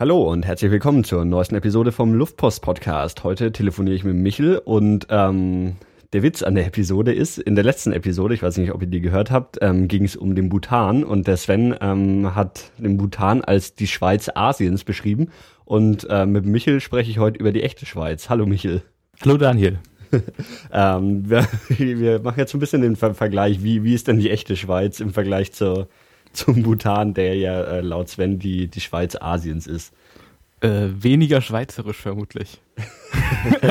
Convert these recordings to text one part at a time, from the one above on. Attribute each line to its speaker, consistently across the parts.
Speaker 1: Hallo und herzlich willkommen zur neuesten Episode vom Luftpost Podcast. Heute telefoniere ich mit Michel und ähm, der Witz an der Episode ist, in der letzten Episode, ich weiß nicht, ob ihr die gehört habt, ähm, ging es um den Bhutan und der Sven ähm, hat den Bhutan als die Schweiz Asiens beschrieben und äh, mit Michel spreche ich heute über die echte Schweiz. Hallo Michel.
Speaker 2: Hallo Daniel.
Speaker 1: ähm, wir, wir, machen jetzt ein bisschen den Ver Vergleich, wie, wie ist denn die echte Schweiz im Vergleich zur zum Bhutan, der ja äh, laut Sven die, die Schweiz Asiens ist.
Speaker 2: Äh, weniger schweizerisch vermutlich.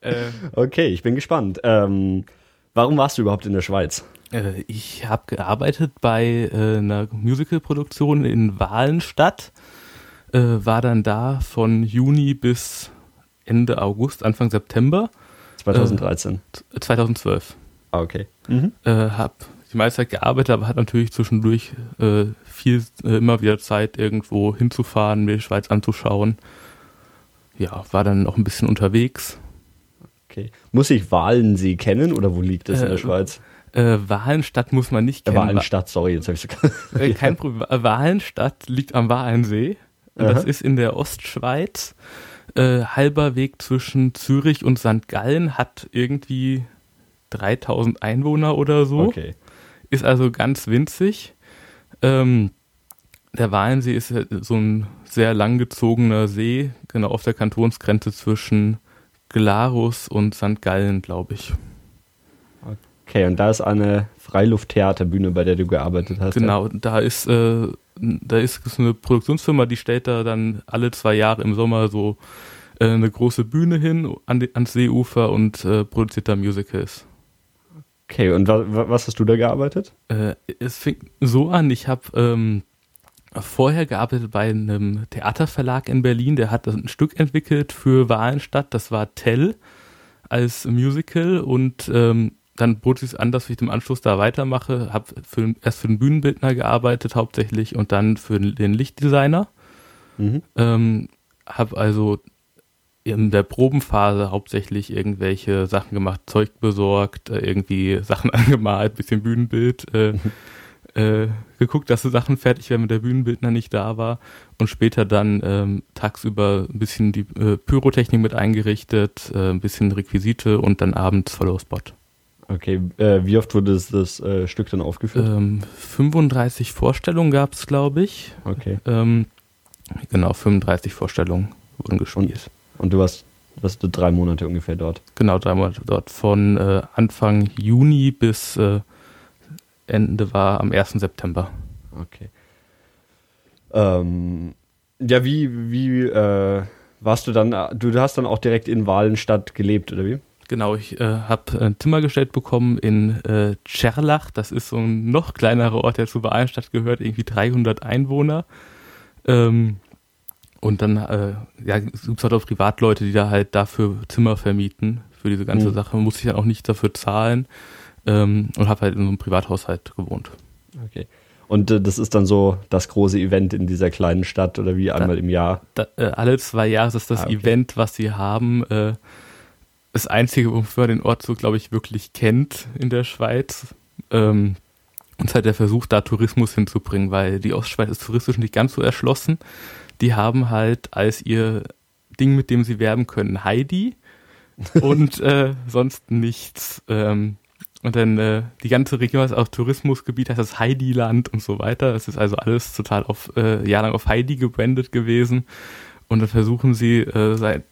Speaker 1: äh, okay, ich bin gespannt. Ähm, warum warst du überhaupt in der Schweiz?
Speaker 2: Äh, ich habe gearbeitet bei äh, einer Musicalproduktion in Wahlenstadt. Äh, war dann da von Juni bis Ende August, Anfang September.
Speaker 1: 2013.
Speaker 2: 2012.
Speaker 1: Ah, okay.
Speaker 2: Mhm. hab die meiste Zeit gearbeitet, aber hat natürlich zwischendurch äh, viel, äh, immer wieder Zeit, irgendwo hinzufahren, mir die Schweiz anzuschauen. Ja, war dann noch ein bisschen unterwegs.
Speaker 1: Okay. Muss ich Walensee kennen oder wo liegt das äh, in der Schweiz?
Speaker 2: Äh, Walenstadt muss man nicht kennen.
Speaker 1: Walenstadt, sorry, jetzt habe ich
Speaker 2: so äh, Kein Problem. Walenstadt liegt am Walensee. Das ist in der Ostschweiz. Äh, halber Weg zwischen Zürich und St. Gallen hat irgendwie 3000 Einwohner oder so.
Speaker 1: Okay.
Speaker 2: Ist also ganz winzig. Ähm, der Walensee ist so ein sehr langgezogener See, genau auf der Kantonsgrenze zwischen Glarus und St. Gallen, glaube ich.
Speaker 1: Okay, und da ist eine Freilufttheaterbühne, bei der du gearbeitet hast.
Speaker 2: Genau, ja? da ist äh, da ist eine Produktionsfirma, die stellt da dann alle zwei Jahre im Sommer so äh, eine große Bühne hin an die, ans Seeufer und äh, produziert da Musicals.
Speaker 1: Okay, und wa was hast du da gearbeitet?
Speaker 2: Äh, es fing so an, ich habe ähm, vorher gearbeitet bei einem Theaterverlag in Berlin, der hat ein Stück entwickelt für Wahlenstadt, das war Tell als Musical und ähm, dann bot es an, dass ich im Anschluss da weitermache, habe für, erst für den Bühnenbildner gearbeitet hauptsächlich und dann für den Lichtdesigner. Mhm. Ähm, habe also in der Probenphase hauptsächlich irgendwelche Sachen gemacht, Zeug besorgt, äh, irgendwie Sachen angemalt, bisschen Bühnenbild, äh, äh, geguckt, dass die Sachen fertig werden, wenn der Bühnenbildner nicht da war und später dann ähm, tagsüber ein bisschen die äh, Pyrotechnik mit eingerichtet, äh, ein bisschen Requisite und dann abends Follow-Spot.
Speaker 1: Okay, äh, wie oft wurde das, das Stück dann aufgeführt?
Speaker 2: Ähm, 35 Vorstellungen gab es, glaube ich.
Speaker 1: Okay.
Speaker 2: Ähm, genau, 35 Vorstellungen wurden gespielt.
Speaker 1: Und und du warst, warst du drei Monate ungefähr dort?
Speaker 2: Genau, drei Monate dort. Von äh, Anfang Juni bis äh, Ende war am 1. September.
Speaker 1: Okay. Ähm, ja, wie, wie äh, warst du dann, du hast dann auch direkt in Walenstadt gelebt, oder wie?
Speaker 2: Genau, ich äh, habe ein Zimmer gestellt bekommen in äh, Tscherlach. Das ist so ein noch kleinerer Ort, der zu Walenstadt gehört, irgendwie 300 Einwohner. Ähm, und dann äh, ja, gibt es halt auch Privatleute, die da halt dafür Zimmer vermieten, für diese ganze mhm. Sache. Muss ich dann auch nicht dafür zahlen ähm, und habe halt in so einem Privathaushalt gewohnt.
Speaker 1: Okay. Und äh, das ist dann so das große Event in dieser kleinen Stadt oder wie einmal da, im Jahr?
Speaker 2: Da, äh, alle zwei Jahre ist das ah, okay. Event, was sie haben. Äh, das Einzige, wofür man den Ort so, glaube ich, wirklich kennt in der Schweiz. Ähm, und halt der Versuch, da Tourismus hinzubringen, weil die Ostschweiz ist touristisch nicht ganz so erschlossen die haben halt als ihr Ding, mit dem sie werben können, Heidi und äh, sonst nichts. Ähm, und dann äh, die ganze Region ist auch Tourismusgebiet, heißt das Heidi-Land und so weiter. Das ist also alles total auf äh, jahrelang auf Heidi gebrandet gewesen. Und dann versuchen sie äh, seit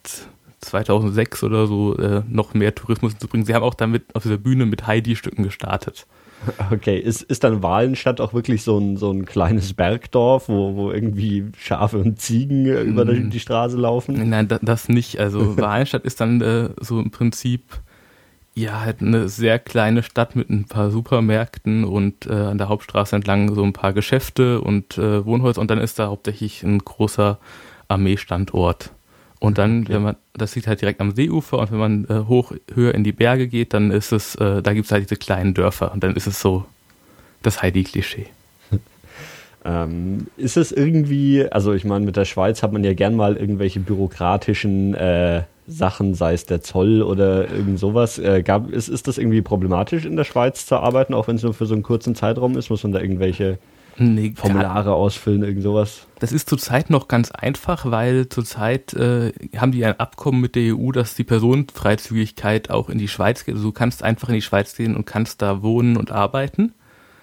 Speaker 2: 2006 oder so äh, noch mehr Tourismus zu bringen. Sie haben auch damit auf dieser Bühne mit Heidi-Stücken gestartet.
Speaker 1: Okay, ist, ist dann Wahlenstadt auch wirklich so ein, so ein kleines Bergdorf, wo, wo irgendwie Schafe und Ziegen äh, über die, die Straße laufen?
Speaker 2: Nein, das, das nicht. Also Wahlenstadt ist dann äh, so im Prinzip ja halt eine sehr kleine Stadt mit ein paar Supermärkten und äh, an der Hauptstraße entlang so ein paar Geschäfte und äh, Wohnhäuser und dann ist da hauptsächlich ein großer Armeestandort. Und dann, okay. wenn man, das liegt halt direkt am Seeufer und wenn man äh, hoch, höher in die Berge geht, dann ist es, äh, da gibt es halt diese kleinen Dörfer und dann ist es so das Heidi-Klischee.
Speaker 1: ähm, ist es irgendwie, also ich meine, mit der Schweiz hat man ja gern mal irgendwelche bürokratischen äh, Sachen, sei es der Zoll oder irgend sowas. Äh, gab, ist, ist das irgendwie problematisch in der Schweiz zu arbeiten, auch wenn es nur für so einen kurzen Zeitraum ist? Muss man da irgendwelche nee, Formulare ausfüllen, irgend sowas?
Speaker 2: Das ist zurzeit noch ganz einfach, weil zurzeit äh, haben die ein Abkommen mit der EU, dass die Personenfreizügigkeit auch in die Schweiz geht. Also du kannst einfach in die Schweiz gehen und kannst da wohnen und arbeiten.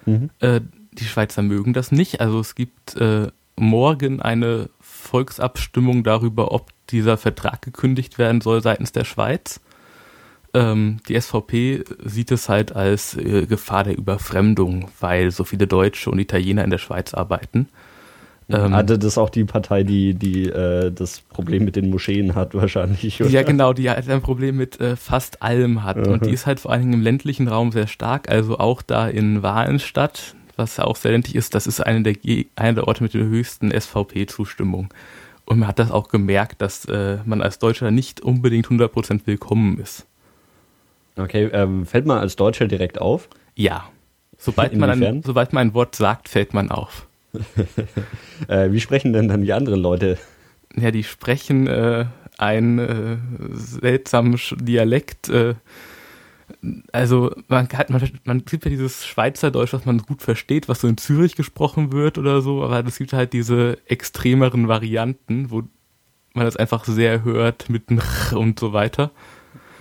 Speaker 2: Mhm. Äh, die Schweizer mögen das nicht. Also es gibt äh, morgen eine Volksabstimmung darüber, ob dieser Vertrag gekündigt werden soll seitens der Schweiz. Ähm, die SVP sieht es halt als äh, Gefahr der Überfremdung, weil so viele Deutsche und Italiener in der Schweiz arbeiten.
Speaker 1: Ähm, Hatte das auch die Partei, die, die äh, das Problem mit den Moscheen hat, wahrscheinlich?
Speaker 2: Oder? Ja, genau, die halt ein Problem mit äh, fast allem hat. Mhm. Und die ist halt vor allen Dingen im ländlichen Raum sehr stark, also auch da in Wahlenstadt, was ja auch sehr ländlich ist, das ist eine der, eine der Orte mit der höchsten SVP-Zustimmung. Und man hat das auch gemerkt, dass äh, man als Deutscher nicht unbedingt 100% willkommen ist.
Speaker 1: Okay, ähm, fällt man als Deutscher direkt auf?
Speaker 2: Ja. Sobald man, ein, sobald man ein Wort sagt, fällt man auf.
Speaker 1: äh, wie sprechen denn dann die anderen Leute?
Speaker 2: Ja, die sprechen äh, einen äh, seltsamen Dialekt. Äh, also man, hat, man, man sieht ja dieses Schweizerdeutsch, was man gut versteht, was so in Zürich gesprochen wird oder so, aber es gibt halt diese extremeren Varianten, wo man das einfach sehr hört mit und so weiter.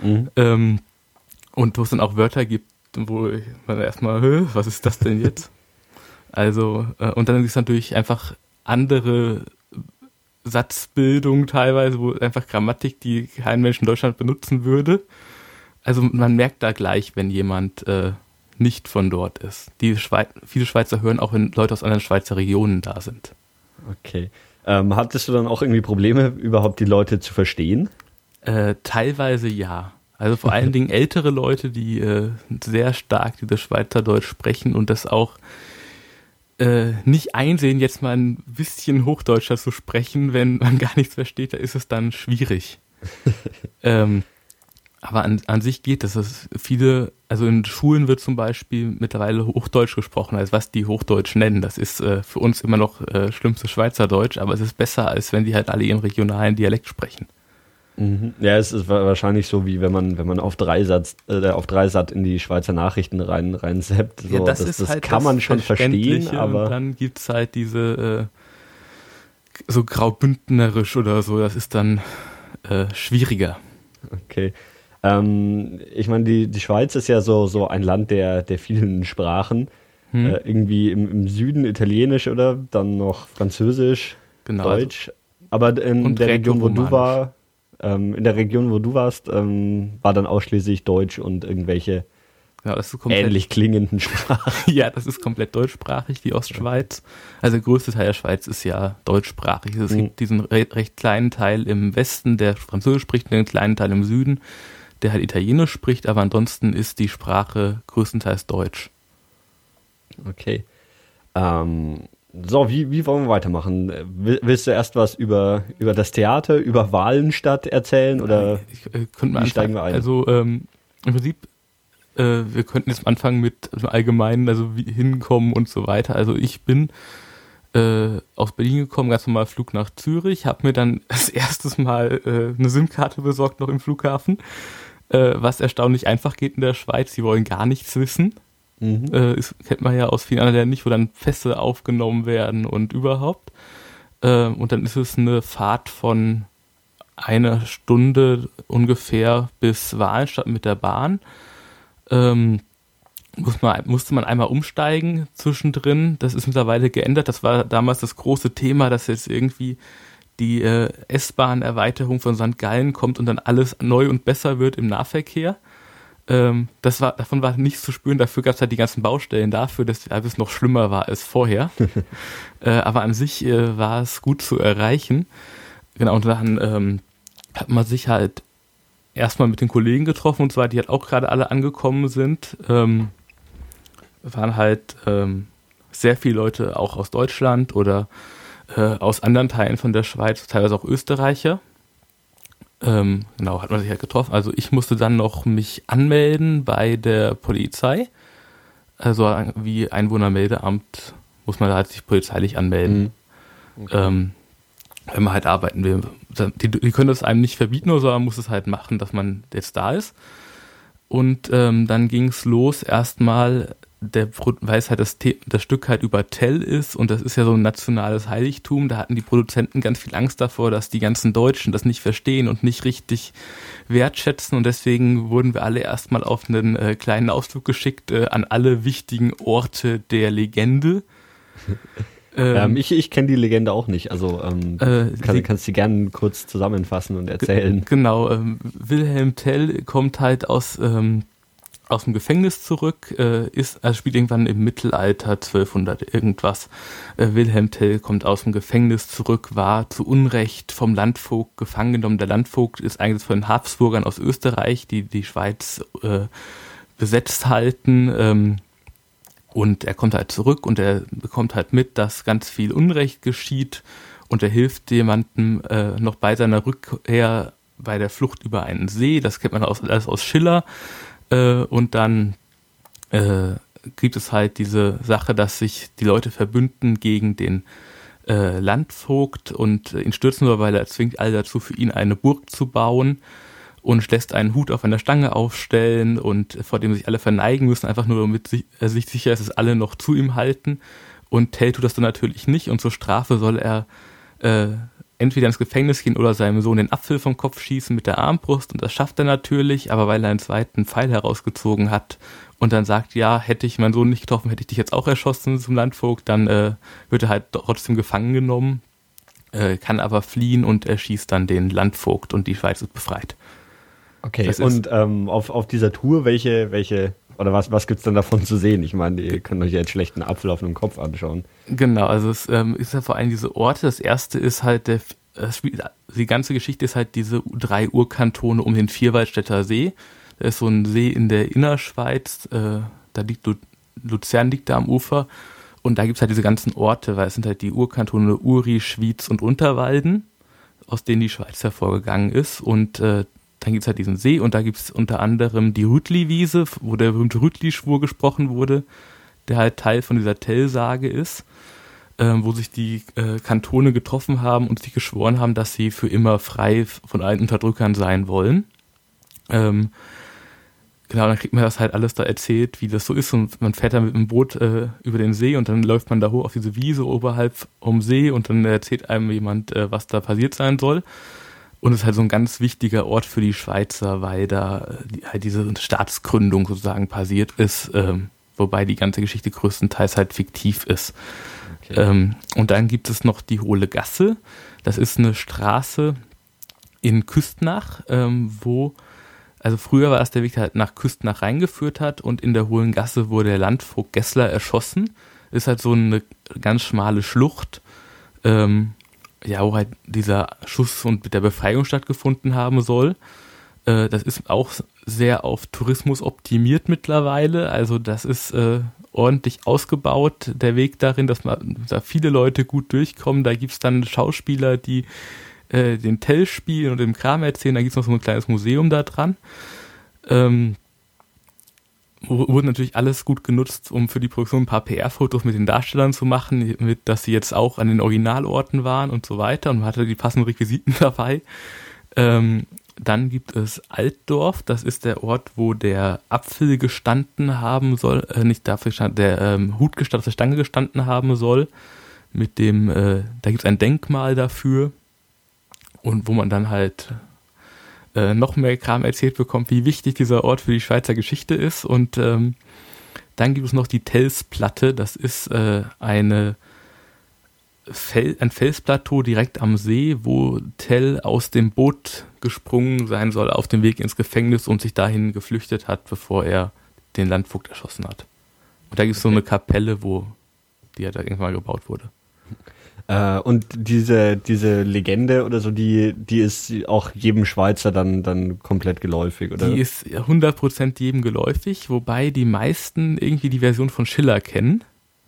Speaker 2: Mhm. Ähm, und wo es dann auch Wörter gibt, wo man erstmal, was ist das denn jetzt? Also, äh, und dann ist natürlich einfach andere Satzbildung teilweise, wo einfach Grammatik, die kein Mensch in Deutschland benutzen würde. Also man merkt da gleich, wenn jemand äh, nicht von dort ist. Die Schweiz, viele Schweizer hören auch, wenn Leute aus anderen Schweizer Regionen da sind.
Speaker 1: Okay. Ähm, hattest du dann auch irgendwie Probleme, überhaupt die Leute zu verstehen?
Speaker 2: Äh, teilweise ja. Also vor allen Dingen ältere Leute, die äh, sehr stark dieses Schweizerdeutsch sprechen und das auch äh, nicht einsehen, jetzt mal ein bisschen Hochdeutscher zu sprechen, wenn man gar nichts versteht, da ist es dann schwierig. ähm, aber an, an sich geht das. Viele, also in Schulen wird zum Beispiel mittlerweile Hochdeutsch gesprochen, als was die Hochdeutsch nennen. Das ist äh, für uns immer noch äh, schlimmste Schweizerdeutsch, aber es ist besser, als wenn die halt alle ihren regionalen Dialekt sprechen.
Speaker 1: Mhm. Ja, es ist wahrscheinlich so, wie wenn man, wenn man auf Dreisatz, äh, auf Dreisat in die Schweizer Nachrichten rein, rein zappt. So,
Speaker 2: ja, das, das, das halt kann das man schon verstehen, aber. Und dann gibt es halt diese äh, so graubündnerisch oder so, das ist dann äh, schwieriger.
Speaker 1: Okay. Ähm, ich meine, die, die Schweiz ist ja so, so ein Land der, der vielen Sprachen. Hm. Äh, irgendwie im, im Süden Italienisch oder dann noch Französisch, genau, Deutsch. Aber in der Region, wo du war, ähm, in der Region, wo du warst, ähm, war dann ausschließlich Deutsch und irgendwelche ja, ähnlich klingenden Sprachen.
Speaker 2: ja, das ist komplett deutschsprachig, die Ostschweiz. Also der größte Teil der Schweiz ist ja deutschsprachig. Es mhm. gibt diesen re recht kleinen Teil im Westen, der Französisch spricht, und einen kleinen Teil im Süden, der halt Italienisch spricht, aber ansonsten ist die Sprache größtenteils Deutsch.
Speaker 1: Okay. Ähm, so, wie, wie wollen wir weitermachen? Willst du erst was über, über das Theater, über Wahlenstadt erzählen oder
Speaker 2: ich, äh, wie steigen wir ein? Also ähm, im Prinzip, äh, wir könnten jetzt anfangen mit also Allgemeinen, also wie hinkommen und so weiter. Also ich bin äh, aus Berlin gekommen, ganz normal Flug nach Zürich, habe mir dann das erste Mal äh, eine SIM-Karte besorgt noch im Flughafen, äh, was erstaunlich einfach geht in der Schweiz. Die wollen gar nichts wissen. Mhm. Äh, ist, kennt man ja aus vielen anderen Ländern nicht, wo dann Fässer aufgenommen werden und überhaupt. Äh, und dann ist es eine Fahrt von einer Stunde ungefähr bis Wahlstadt mit der Bahn. Ähm, muss man, musste man einmal umsteigen zwischendrin. Das ist mittlerweile geändert. Das war damals das große Thema, dass jetzt irgendwie die äh, S-Bahn-Erweiterung von St. Gallen kommt und dann alles neu und besser wird im Nahverkehr. Ähm, das war, davon war nichts zu spüren, dafür gab es halt die ganzen Baustellen dafür, dass es noch schlimmer war als vorher. äh, aber an sich äh, war es gut zu erreichen. Genau, und dann ähm, hat man sich halt erstmal mit den Kollegen getroffen, und zwar die halt auch gerade alle angekommen sind. Ähm, waren halt ähm, sehr viele Leute auch aus Deutschland oder äh, aus anderen Teilen von der Schweiz, teilweise auch Österreicher. Ähm, genau, hat man sich halt getroffen. Also ich musste dann noch mich anmelden bei der Polizei. Also wie Einwohnermeldeamt muss man halt sich polizeilich anmelden. Mhm. Okay. Ähm, wenn man halt arbeiten will. Die, die, können das einem nicht verbieten, sondern man muss es halt machen, dass man jetzt da ist. Und ähm, dann ging es los erstmal der, weil es halt das, das Stück halt über Tell ist und das ist ja so ein nationales Heiligtum, da hatten die Produzenten ganz viel Angst davor, dass die ganzen Deutschen das nicht verstehen und nicht richtig wertschätzen und deswegen wurden wir alle erstmal auf einen äh, kleinen Ausflug geschickt äh, an alle wichtigen Orte der Legende.
Speaker 1: Ähm, ähm, ich ich kenne die Legende auch nicht, also ähm, äh, kann, sie, kannst du gerne kurz zusammenfassen und erzählen.
Speaker 2: Genau, ähm, Wilhelm Tell kommt halt aus ähm, aus dem Gefängnis zurück, äh, ist, also spielt irgendwann im Mittelalter 1200 irgendwas. Äh, Wilhelm Tell kommt aus dem Gefängnis zurück, war zu Unrecht vom Landvogt gefangen genommen. Der Landvogt ist eigentlich von den Habsburgern aus Österreich, die die Schweiz äh, besetzt halten. Ähm, und er kommt halt zurück und er bekommt halt mit, dass ganz viel Unrecht geschieht und er hilft jemandem äh, noch bei seiner Rückkehr bei der Flucht über einen See. Das kennt man aus, alles aus Schiller. Äh, und dann äh, gibt es halt diese Sache, dass sich die Leute verbünden gegen den äh, Landvogt und ihn stürzen nur, weil er zwingt alle dazu, für ihn eine Burg zu bauen und lässt einen Hut auf einer Stange aufstellen und vor dem sich alle verneigen müssen, einfach nur damit sich, er sich sicher ist, dass alle noch zu ihm halten. Und Tell tut das dann natürlich nicht und zur Strafe soll er äh, entweder ins Gefängnis gehen oder seinem Sohn den Apfel vom Kopf schießen mit der Armbrust und das schafft er natürlich, aber weil er einen zweiten Pfeil herausgezogen hat und dann sagt, ja, hätte ich meinen Sohn nicht getroffen, hätte ich dich jetzt auch erschossen zum Landvogt, dann äh, wird er halt trotzdem gefangen genommen, äh, kann aber fliehen und er schießt dann den Landvogt und die Schweiz ist befreit.
Speaker 1: Okay, das und ähm, auf, auf dieser Tour, welche, welche oder was, was gibt es denn davon zu sehen? Ich meine, ihr könnt euch ja jetzt schlechten Apfel auf einem Kopf anschauen.
Speaker 2: Genau, also es ähm, ist ja vor allem diese Orte. Das erste ist halt der, die ganze Geschichte ist halt diese drei Urkantone um den Vierwaldstätter See. Da ist so ein See in der Innerschweiz, äh, da liegt Lu Luzern liegt da am Ufer. Und da gibt es halt diese ganzen Orte, weil es sind halt die Urkantone Uri, Schwyz und Unterwalden, aus denen die Schweiz hervorgegangen ist. Und äh, dann gibt es halt diesen See und da gibt es unter anderem die Rütli-Wiese, wo der berühmte Rütli-Schwur gesprochen wurde, der halt Teil von dieser Tell-Sage ist, äh, wo sich die äh, Kantone getroffen haben und sich geschworen haben, dass sie für immer frei von allen Unterdrückern sein wollen. Ähm, genau, dann kriegt man das halt alles da erzählt, wie das so ist und man fährt dann mit dem Boot äh, über den See und dann läuft man da hoch auf diese Wiese oberhalb vom See und dann erzählt einem jemand, äh, was da passiert sein soll. Und es ist halt so ein ganz wichtiger Ort für die Schweizer, weil da äh, halt diese Staatsgründung sozusagen passiert ist, ähm, wobei die ganze Geschichte größtenteils halt fiktiv ist. Okay. Ähm, und dann gibt es noch die Hohle Gasse. Das ist eine Straße in Küstnach, ähm, wo, also früher war es der Weg, der halt nach Küstnach reingeführt hat und in der Hohlen Gasse wurde der Landvogt Gessler erschossen. Ist halt so eine ganz schmale Schlucht. Ähm, ja, wo halt dieser Schuss und der Befreiung stattgefunden haben soll. Äh, das ist auch sehr auf Tourismus optimiert mittlerweile. Also das ist äh, ordentlich ausgebaut, der Weg darin, dass man, da viele Leute gut durchkommen. Da gibt es dann Schauspieler, die äh, den Tell spielen und den Kram erzählen. Da gibt es noch so ein kleines Museum da dran. Ähm, wurde natürlich alles gut genutzt, um für die Produktion ein paar PR-Fotos mit den Darstellern zu machen, mit, dass sie jetzt auch an den Originalorten waren und so weiter und man hatte die passenden Requisiten dabei. Ähm, dann gibt es Altdorf, das ist der Ort, wo der Apfel gestanden haben soll, äh, nicht dafür gestanden, der ähm, Hut gestanden, auf der Stange gestanden haben soll. Mit dem, äh, da gibt es ein Denkmal dafür und wo man dann halt äh, noch mehr Kram erzählt bekommt, wie wichtig dieser Ort für die Schweizer Geschichte ist. Und ähm, dann gibt es noch die Telsplatte. Das ist äh, eine Fel ein Felsplateau direkt am See, wo Tell aus dem Boot gesprungen sein soll auf dem Weg ins Gefängnis und sich dahin geflüchtet hat, bevor er den Landvogt erschossen hat. Und da gibt es okay. so eine Kapelle, wo die halt irgendwann mal gebaut wurde.
Speaker 1: Äh, und diese, diese Legende oder so, die, die ist auch jedem Schweizer dann, dann komplett geläufig, oder?
Speaker 2: Die ist 100% jedem geläufig, wobei die meisten irgendwie die Version von Schiller kennen.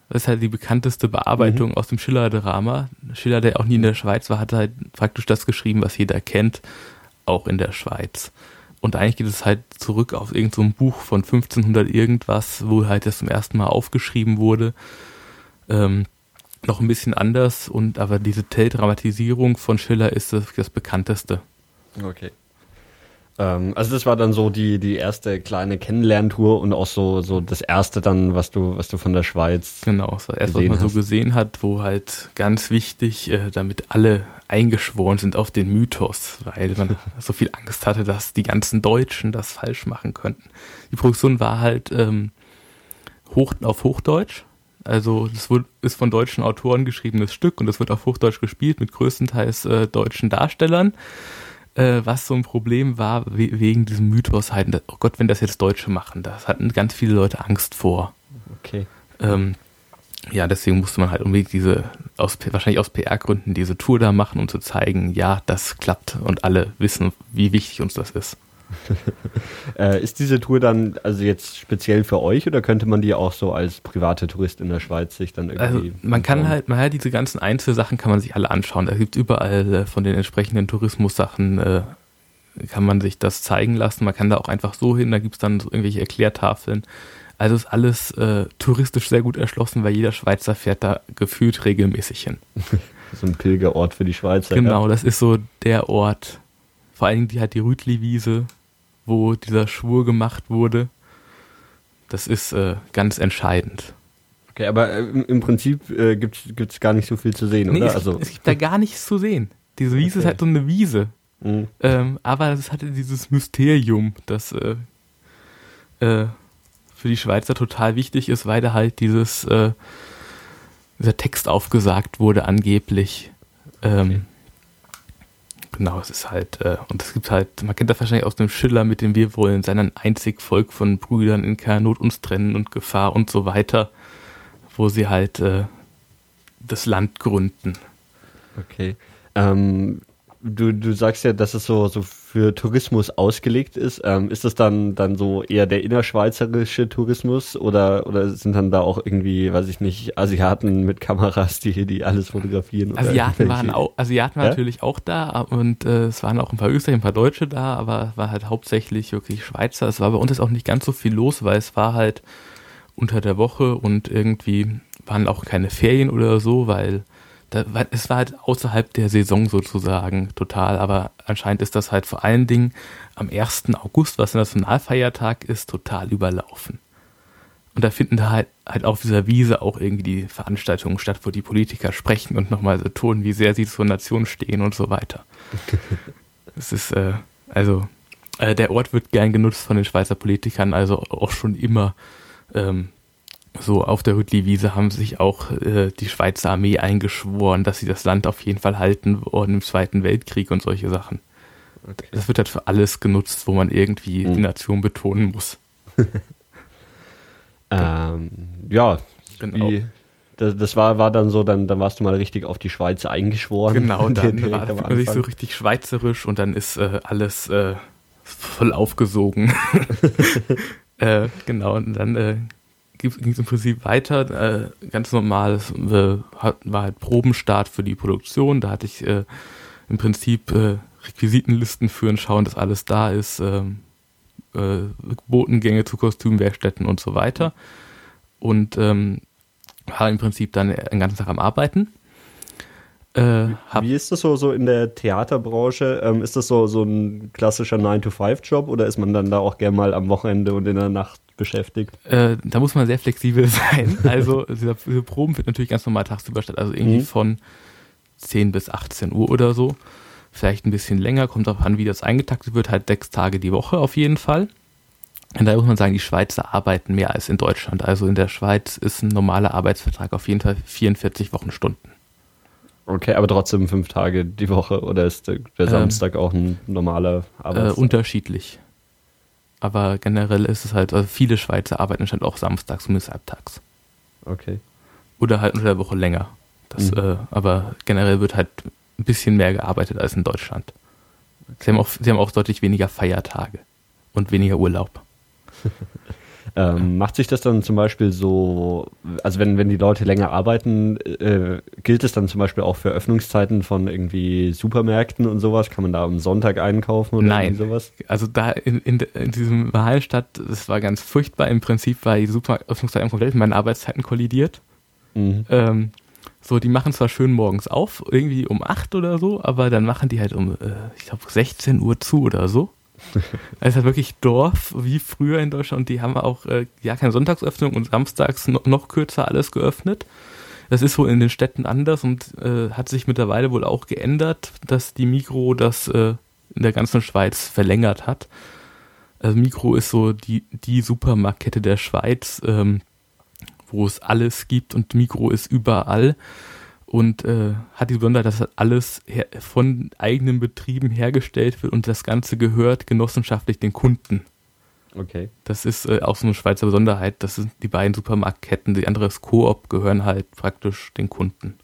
Speaker 2: Das ist halt die bekannteste Bearbeitung mhm. aus dem Schiller-Drama. Schiller, der auch nie in der Schweiz war, hat halt praktisch das geschrieben, was jeder kennt, auch in der Schweiz. Und eigentlich geht es halt zurück auf irgendein so Buch von 1500 irgendwas, wo halt das zum ersten Mal aufgeschrieben wurde. Ähm, noch ein bisschen anders und aber diese Tell-Dramatisierung von Schiller ist das, das bekannteste.
Speaker 1: Okay. Ähm, also das war dann so die, die erste kleine Kennenlerntour und auch so, so das erste dann, was du, was du von der Schweiz.
Speaker 2: Genau, das war erst, was man hast. so gesehen hat, wo halt ganz wichtig, äh, damit alle eingeschworen sind auf den Mythos, weil man so viel Angst hatte, dass die ganzen Deutschen das falsch machen könnten. Die Produktion war halt ähm, hoch, auf Hochdeutsch. Also das ist von deutschen Autoren geschriebenes Stück und es wird auf Hochdeutsch gespielt mit größtenteils äh, deutschen Darstellern äh, was so ein Problem war we wegen diesem Mythos halt, oh Gott, wenn das jetzt Deutsche machen, das hatten ganz viele Leute Angst vor.
Speaker 1: Okay.
Speaker 2: Ähm, ja, deswegen musste man halt unbedingt diese, aus, wahrscheinlich aus PR-Gründen, diese Tour da machen, um zu zeigen, ja, das klappt und alle wissen, wie wichtig uns das ist.
Speaker 1: äh, ist diese Tour dann also jetzt speziell für euch oder könnte man die auch so als private Tourist in der Schweiz sich dann irgendwie.
Speaker 2: Also man kann halt, man hat diese ganzen Einzelsachen kann man sich alle anschauen. Da gibt überall äh, von den entsprechenden Tourismussachen äh, kann man sich das zeigen lassen. Man kann da auch einfach so hin, da gibt es dann so irgendwelche Erklärtafeln. Also ist alles äh, touristisch sehr gut erschlossen, weil jeder Schweizer fährt da gefühlt regelmäßig hin.
Speaker 1: so ein Pilgerort für die Schweizer.
Speaker 2: Genau, ja. das ist so der Ort. Vor allen Dingen die hat die Rütli-Wiese, wo dieser Schwur gemacht wurde. Das ist äh, ganz entscheidend.
Speaker 1: Okay, aber äh, im Prinzip äh, gibt es gar nicht so viel zu sehen, nee, oder?
Speaker 2: Es, also es gibt da gar nichts zu sehen. Diese Wiese okay. ist halt so eine Wiese. Mhm. Ähm, aber es hatte dieses Mysterium, das äh, äh, für die Schweizer total wichtig ist, weil da halt dieses, äh, dieser Text aufgesagt wurde, angeblich. Ähm, okay. Genau, es ist halt, äh, und es gibt halt, man kennt das wahrscheinlich aus dem Schiller mit dem Wir wollen sein, ein einzig Volk von Brüdern in keiner Not uns trennen und Gefahr und so weiter, wo sie halt äh, das Land gründen.
Speaker 1: Okay. Ähm, du, du sagst ja, dass es so, so für Tourismus ausgelegt ist. Ähm, ist das dann, dann so eher der innerschweizerische Tourismus oder, oder sind dann da auch irgendwie, weiß ich nicht, Asiaten mit Kameras, die, die alles fotografieren?
Speaker 2: Asiaten waren, auch, Asiaten waren ja? natürlich auch da und äh, es waren auch ein paar Österreicher, ein paar Deutsche da, aber es war halt hauptsächlich wirklich Schweizer. Es war bei uns jetzt auch nicht ganz so viel los, weil es war halt unter der Woche und irgendwie waren auch keine Ferien oder so, weil es war halt außerhalb der Saison sozusagen total, aber anscheinend ist das halt vor allen Dingen am 1. August, was Nationalfeiertag ist, total überlaufen. Und da finden da halt, halt auf dieser Wiese auch irgendwie die Veranstaltungen statt, wo die Politiker sprechen und nochmal so tun, wie sehr sie zur Nation stehen und so weiter. Es ist, äh, also, äh, der Ort wird gern genutzt von den Schweizer Politikern, also auch schon immer. Ähm, so auf der Rütli-Wiese haben sich auch äh, die Schweizer Armee eingeschworen, dass sie das Land auf jeden Fall halten wollen im Zweiten Weltkrieg und solche Sachen. Okay. Das wird halt für alles genutzt, wo man irgendwie mhm. die Nation betonen muss.
Speaker 1: ähm, ja, genau. Wie, das, das, war, war dann so, dann, dann warst du mal richtig auf die Schweiz eingeschworen.
Speaker 2: Genau, dann war man sich so richtig schweizerisch und dann ist äh, alles äh, voll aufgesogen. äh, genau, und dann äh, ging es im Prinzip weiter. Äh, ganz normal, war halt Probenstart für die Produktion. Da hatte ich äh, im Prinzip äh, Requisitenlisten führen, schauen, dass alles da ist, ähm, äh, Botengänge zu Kostümwerkstätten und so weiter. Und ähm, war im Prinzip dann den ganzen Tag am Arbeiten.
Speaker 1: Äh, Wie ist das so, so in der Theaterbranche? Ähm, ist das so, so ein klassischer 9-to-5-Job oder ist man dann da auch gerne mal am Wochenende und in der Nacht beschäftigt?
Speaker 2: Äh, da muss man sehr flexibel sein. Also diese, diese Proben wird natürlich ganz normal tagsüber statt, also irgendwie mhm. von 10 bis 18 Uhr oder so. Vielleicht ein bisschen länger, kommt darauf an, wie das eingetaktet wird, halt sechs Tage die Woche auf jeden Fall. Und da muss man sagen, die Schweizer arbeiten mehr als in Deutschland. Also in der Schweiz ist ein normaler Arbeitsvertrag auf jeden Fall 44 Wochenstunden.
Speaker 1: Okay, aber trotzdem fünf Tage die Woche oder ist der, der ähm, Samstag auch ein normaler
Speaker 2: Arbeitstag? Äh, unterschiedlich. Aber generell ist es halt, also viele Schweizer arbeiten anscheinend auch samstags und bis halbtags.
Speaker 1: Okay.
Speaker 2: Oder halt unter der Woche länger. Das, mhm. äh, aber generell wird halt ein bisschen mehr gearbeitet als in Deutschland. Sie, haben auch, sie haben auch deutlich weniger Feiertage und weniger Urlaub.
Speaker 1: Ähm, macht sich das dann zum Beispiel so, also wenn, wenn die Leute länger arbeiten, äh, gilt es dann zum Beispiel auch für Öffnungszeiten von irgendwie Supermärkten und sowas? Kann man da am Sonntag einkaufen oder
Speaker 2: Nein. sowas? Also da in, in, in diesem Wahlstadt, das war ganz furchtbar. Im Prinzip war die Superöffnungszeit komplett mit meinen Arbeitszeiten kollidiert. Mhm. Ähm, so, die machen zwar schön morgens auf, irgendwie um 8 oder so, aber dann machen die halt um, äh, ich glaube, 16 Uhr zu oder so. Es ist wirklich Dorf wie früher in Deutschland und die haben auch äh, ja keine Sonntagsöffnung und samstags noch, noch kürzer alles geöffnet. Das ist wohl in den Städten anders und äh, hat sich mittlerweile wohl auch geändert, dass die Mikro das äh, in der ganzen Schweiz verlängert hat. Also Mikro ist so die, die Supermarktkette der Schweiz, ähm, wo es alles gibt und Mikro ist überall und äh, hat die Besonderheit, dass alles von eigenen Betrieben hergestellt wird und das Ganze gehört genossenschaftlich den Kunden.
Speaker 1: Okay.
Speaker 2: Das ist äh, auch so eine Schweizer Besonderheit. Das sind die beiden Supermarktketten. Die andere ist Coop, gehören halt praktisch den Kunden.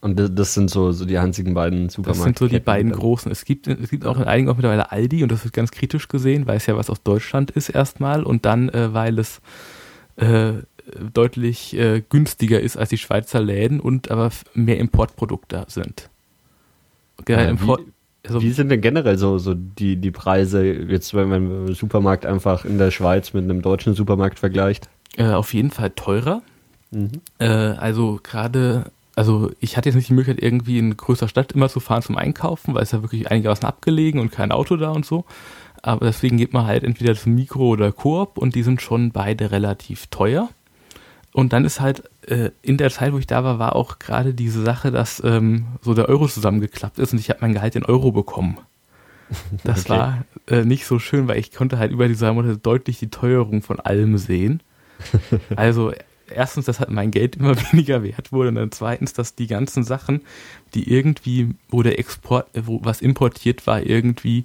Speaker 1: Und das sind so, so die einzigen beiden Supermärkte. Das sind
Speaker 2: so die beiden großen. Es gibt, es gibt auch in einigen auch mittlerweile Aldi und das wird ganz kritisch gesehen, weil es ja was aus Deutschland ist erstmal und dann, äh, weil es äh, deutlich äh, günstiger ist als die Schweizer Läden und aber mehr Importprodukte sind.
Speaker 1: Äh, Import, wie, also, wie, sind denn generell so, so die, die Preise, jetzt wenn man einen Supermarkt einfach in der Schweiz mit einem deutschen Supermarkt vergleicht?
Speaker 2: Äh, auf jeden Fall teurer. Mhm. Äh, also gerade, also ich hatte jetzt nicht die Möglichkeit, irgendwie in größer Stadt immer zu fahren zum Einkaufen, weil es ja wirklich einigermaßen abgelegen und kein Auto da und so. Aber deswegen geht man halt entweder zum Mikro oder Koop und die sind schon beide relativ teuer. Und dann ist halt äh, in der Zeit, wo ich da war, war auch gerade diese Sache, dass ähm, so der Euro zusammengeklappt ist und ich habe mein Gehalt in Euro bekommen. Das okay. war äh, nicht so schön, weil ich konnte halt über die drei Monate deutlich die Teuerung von allem sehen. Also erstens, dass halt mein Geld immer weniger wert wurde und dann zweitens, dass die ganzen Sachen, die irgendwie, wo der Export, wo was importiert war, irgendwie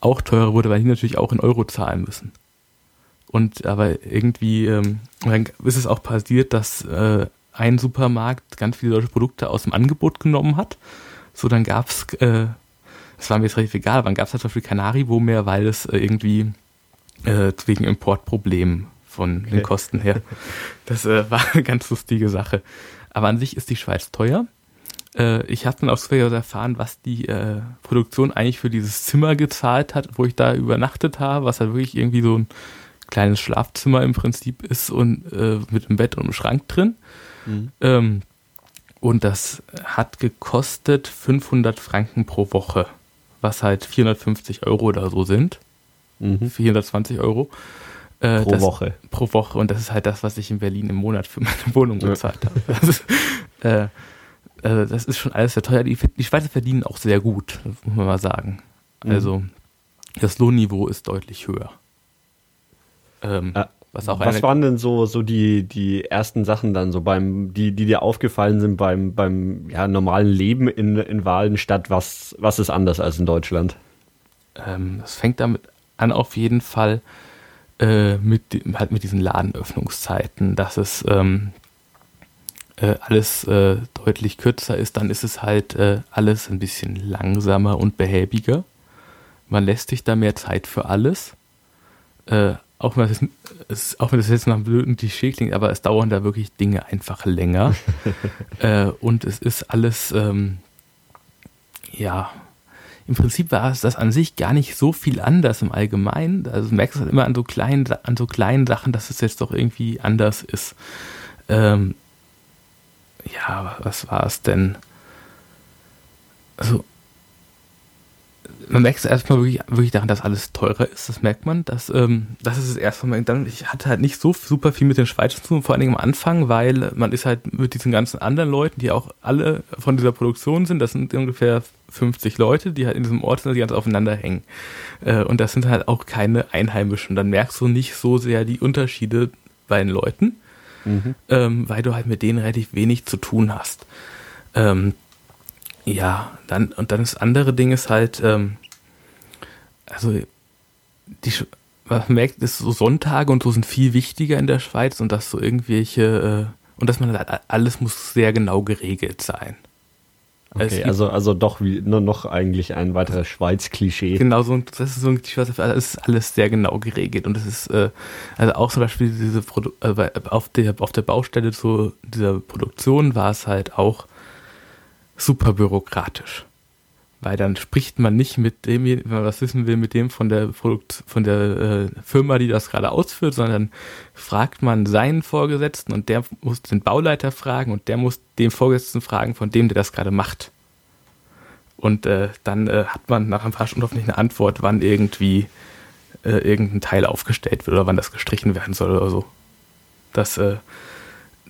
Speaker 2: auch teurer wurde, weil die natürlich auch in Euro zahlen müssen. Und aber irgendwie ähm, ist es auch passiert, dass äh, ein Supermarkt ganz viele solche Produkte aus dem Angebot genommen hat. So, dann gab es, äh, das war mir jetzt relativ egal, wann gab es halt zum Beispiel Canaribo mehr, weil es äh, irgendwie äh, wegen Importproblemen von okay. den Kosten her. Das äh, war eine ganz lustige Sache. Aber an sich ist die Schweiz teuer. Äh, ich habe dann auch zufällig erfahren, was die äh, Produktion eigentlich für dieses Zimmer gezahlt hat, wo ich da übernachtet habe, was halt wirklich irgendwie so ein kleines Schlafzimmer im Prinzip ist und äh, mit einem Bett und einem Schrank drin. Mhm. Ähm, und das hat gekostet 500 Franken pro Woche, was halt 450 Euro oder so sind. Mhm. 420 Euro.
Speaker 1: Äh, pro
Speaker 2: das,
Speaker 1: Woche.
Speaker 2: Pro Woche. Und das ist halt das, was ich in Berlin im Monat für meine Wohnung bezahlt ja. habe. Das ist, äh, äh, das ist schon alles sehr teuer. Die, die Schweizer verdienen auch sehr gut, muss man mal sagen. Mhm. Also das Lohnniveau ist deutlich höher.
Speaker 1: Ähm, äh, was auch was waren denn so, so die, die ersten Sachen dann so beim, die, die dir aufgefallen sind beim, beim ja, normalen Leben in, in Wahlenstadt? Was, was ist anders als in Deutschland?
Speaker 2: Ähm, das fängt damit an, auf jeden Fall äh, mit, halt mit diesen Ladenöffnungszeiten, dass es ähm, äh, alles äh, deutlich kürzer ist, dann ist es halt äh, alles ein bisschen langsamer und behäbiger. Man lässt sich da mehr Zeit für alles. Auch wenn das, es, auch wenn das jetzt nach einem blöden Klischee klingt, aber es dauern da wirklich Dinge einfach länger. äh, und es ist alles, ähm, ja, im Prinzip war es das an sich gar nicht so viel anders im Allgemeinen. Also du merkst es halt immer an so kleinen, an so kleinen Sachen, dass es jetzt doch irgendwie anders ist. Ähm, ja, was war es denn? Also man merkt es erstmal wirklich, wirklich daran, dass alles teurer ist. Das merkt man. Dass, ähm, das ist es erstmal. Dann, ich hatte halt nicht so super viel mit den Schweizern zu tun, vor allen Dingen am Anfang, weil man ist halt mit diesen ganzen anderen Leuten, die auch alle von dieser Produktion sind, das sind ungefähr 50 Leute, die halt in diesem Ort sind, die ganz aufeinander hängen. Äh, und das sind halt auch keine Einheimischen. Dann merkst du nicht so sehr die Unterschiede bei den Leuten, mhm. ähm, weil du halt mit denen relativ wenig zu tun hast. Ähm, ja, dann, und dann das andere Ding ist halt, ähm, also, die, man merkt, dass so Sonntage und so sind viel wichtiger in der Schweiz und dass so irgendwelche, äh, und dass man halt, alles muss sehr genau geregelt sein.
Speaker 1: Okay, also, also doch wie, nur noch eigentlich ein weiteres Schweiz-Klischee.
Speaker 2: Genau, so, das ist so ein Klischee, das ist alles sehr genau geregelt. Und das ist, äh, also auch zum Beispiel diese Produ äh, auf, der, auf der Baustelle zu dieser Produktion war es halt auch super bürokratisch. Weil dann spricht man nicht mit dem, wenn man was wissen will, mit dem von der Produkt, von der äh, Firma, die das gerade ausführt, sondern fragt man seinen Vorgesetzten und der muss den Bauleiter fragen und der muss den Vorgesetzten fragen von dem, der das gerade macht. Und äh, dann äh, hat man nach ein paar Stunden hoffentlich eine Antwort, wann irgendwie äh, irgendein Teil aufgestellt wird oder wann das gestrichen werden soll oder so. Das, äh,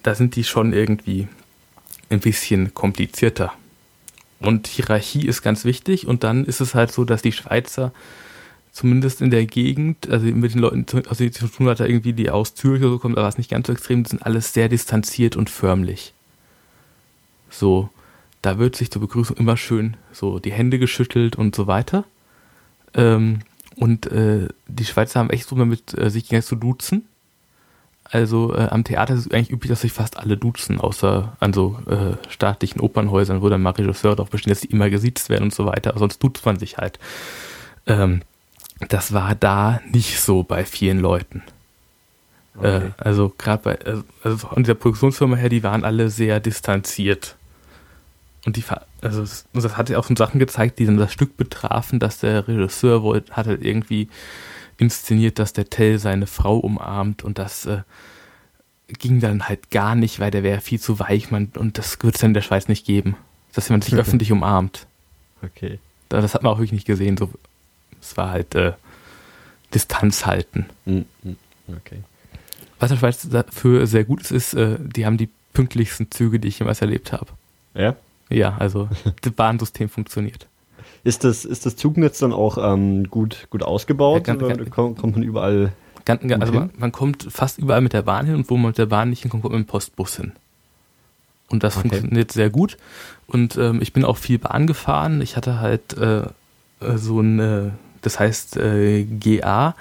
Speaker 2: da sind die schon irgendwie ein bisschen komplizierter. Und Hierarchie ist ganz wichtig und dann ist es halt so, dass die Schweizer zumindest in der Gegend, also mit den Leuten, also die zu tun hat, irgendwie die aus Zürich oder so kommt, aber es nicht ganz so extrem, die sind alles sehr distanziert und förmlich. So, da wird sich zur Begrüßung immer schön so die Hände geschüttelt und so weiter. Ähm, und äh, die Schweizer haben echt so damit, äh, sich zu duzen. Also äh, am Theater ist es eigentlich üblich, dass sich fast alle duzen, außer an so äh, staatlichen Opernhäusern, wo dann mal Regisseur darauf besteht, dass sie immer gesiezt werden und so weiter. Aber sonst duzt man sich halt. Ähm, das war da nicht so bei vielen Leuten. Äh, okay. also gerade bei, also, also von dieser Produktionsfirma her, die waren alle sehr distanziert. Und die, also das hat ja auch so Sachen gezeigt, die dann das Stück betrafen, dass der Regisseur wollte, hat halt irgendwie inszeniert, dass der Tell seine Frau umarmt und das äh, ging dann halt gar nicht, weil der wäre viel zu weich man, und das wird es dann in der Schweiz nicht geben, dass man sich öffentlich umarmt.
Speaker 1: Okay.
Speaker 2: Das hat man auch wirklich nicht gesehen. So, es war halt äh, Distanz halten.
Speaker 1: Mm, mm, okay.
Speaker 2: Was in der Schweiz dafür sehr gut ist, ist, äh, die haben die pünktlichsten Züge, die ich jemals erlebt habe.
Speaker 1: Ja?
Speaker 2: Ja, also das Bahnsystem funktioniert.
Speaker 1: Ist das, ist das Zugnetz dann auch ähm, gut, gut ausgebaut? Ja, ganz, ganz, kommt, man überall?
Speaker 2: Ganz, also man, man, kommt fast überall mit der Bahn hin und wo man mit der Bahn nicht hinkommt, kommt man mit dem Postbus hin. Und das okay. funktioniert sehr gut. Und ähm, ich bin auch viel Bahn gefahren. Ich hatte halt äh, so ein, äh, das heißt äh, GA,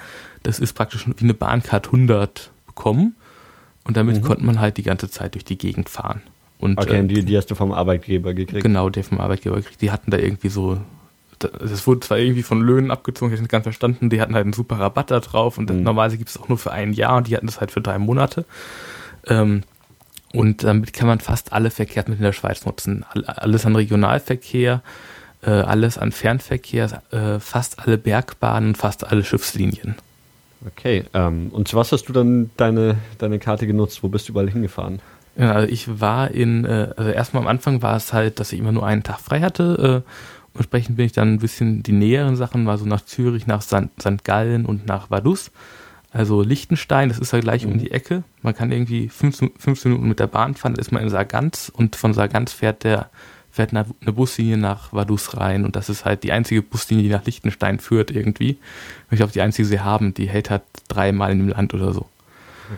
Speaker 2: das ist praktisch wie eine Bahncard 100 bekommen. Und damit mhm. konnte man halt die ganze Zeit durch die Gegend fahren. Und,
Speaker 1: okay, äh, die, die hast du vom Arbeitgeber gekriegt?
Speaker 2: Genau, die vom Arbeitgeber gekriegt. Die hatten da irgendwie so, das wurde zwar irgendwie von Löhnen abgezogen, ich habe nicht ganz verstanden, die hatten halt einen super Rabatt da drauf und mhm. normalerweise gibt es auch nur für ein Jahr und die hatten das halt für drei Monate. Ähm, und damit kann man fast alle Verkehrsmittel in der Schweiz nutzen. Alles an Regionalverkehr, äh, alles an Fernverkehr, äh, fast alle Bergbahnen, fast alle Schiffslinien.
Speaker 1: Okay, ähm, und zu was hast du dann deine, deine Karte genutzt? Wo bist du überall hingefahren?
Speaker 2: Ja, also ich war in, äh, also erstmal am Anfang war es halt, dass ich immer nur einen Tag frei hatte. Äh, entsprechend bin ich dann ein bisschen die näheren Sachen, war so nach Zürich, nach St. Gallen und nach Vaduz. Also Liechtenstein, das ist ja gleich mhm. um die Ecke. Man kann irgendwie 15, 15 Minuten mit der Bahn fahren, da ist man in Sargans und von Sargans fährt der fährt eine, eine Buslinie nach Vaduz rein und das ist halt die einzige Buslinie, die nach Liechtenstein führt irgendwie. Ich glaube, die einzige, die sie haben, die hält halt dreimal in dem Land oder so.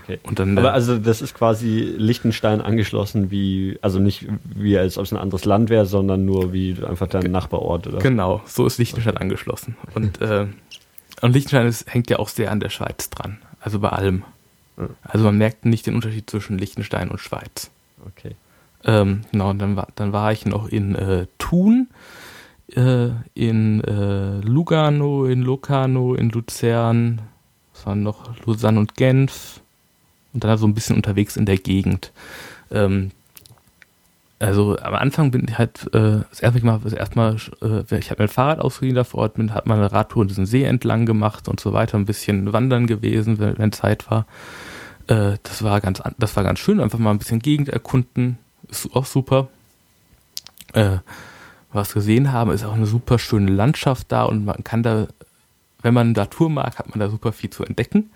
Speaker 1: Okay. Und dann, Aber äh, also das ist quasi Liechtenstein angeschlossen wie, also nicht wie als ob es ein anderes Land wäre, sondern nur wie einfach dein Nachbarort, oder?
Speaker 2: Genau, so ist Liechtenstein okay. angeschlossen. Und, äh, und Liechtenstein ist, hängt ja auch sehr an der Schweiz dran. Also bei allem. Also man merkt nicht den Unterschied zwischen Liechtenstein und Schweiz.
Speaker 1: Okay.
Speaker 2: Ähm, genau, und dann war, dann war ich noch in äh, Thun, äh, in äh, Lugano, in Locarno, in Luzern, was waren noch Lausanne und Genf, und dann so ein bisschen unterwegs in der Gegend. Ähm, also am Anfang bin ich halt äh, das erste Mal, das erste Mal äh, ich habe mein Fahrrad ausgeliehen da vor Ort, bin, hat meine Radtour diesen See entlang gemacht und so weiter, ein bisschen wandern gewesen, wenn, wenn Zeit war. Äh, das war ganz, das war ganz schön, einfach mal ein bisschen Gegend erkunden, ist auch super. Äh, was gesehen haben, ist auch eine super schöne Landschaft da und man kann da, wenn man da Tour mag, hat man da super viel zu entdecken.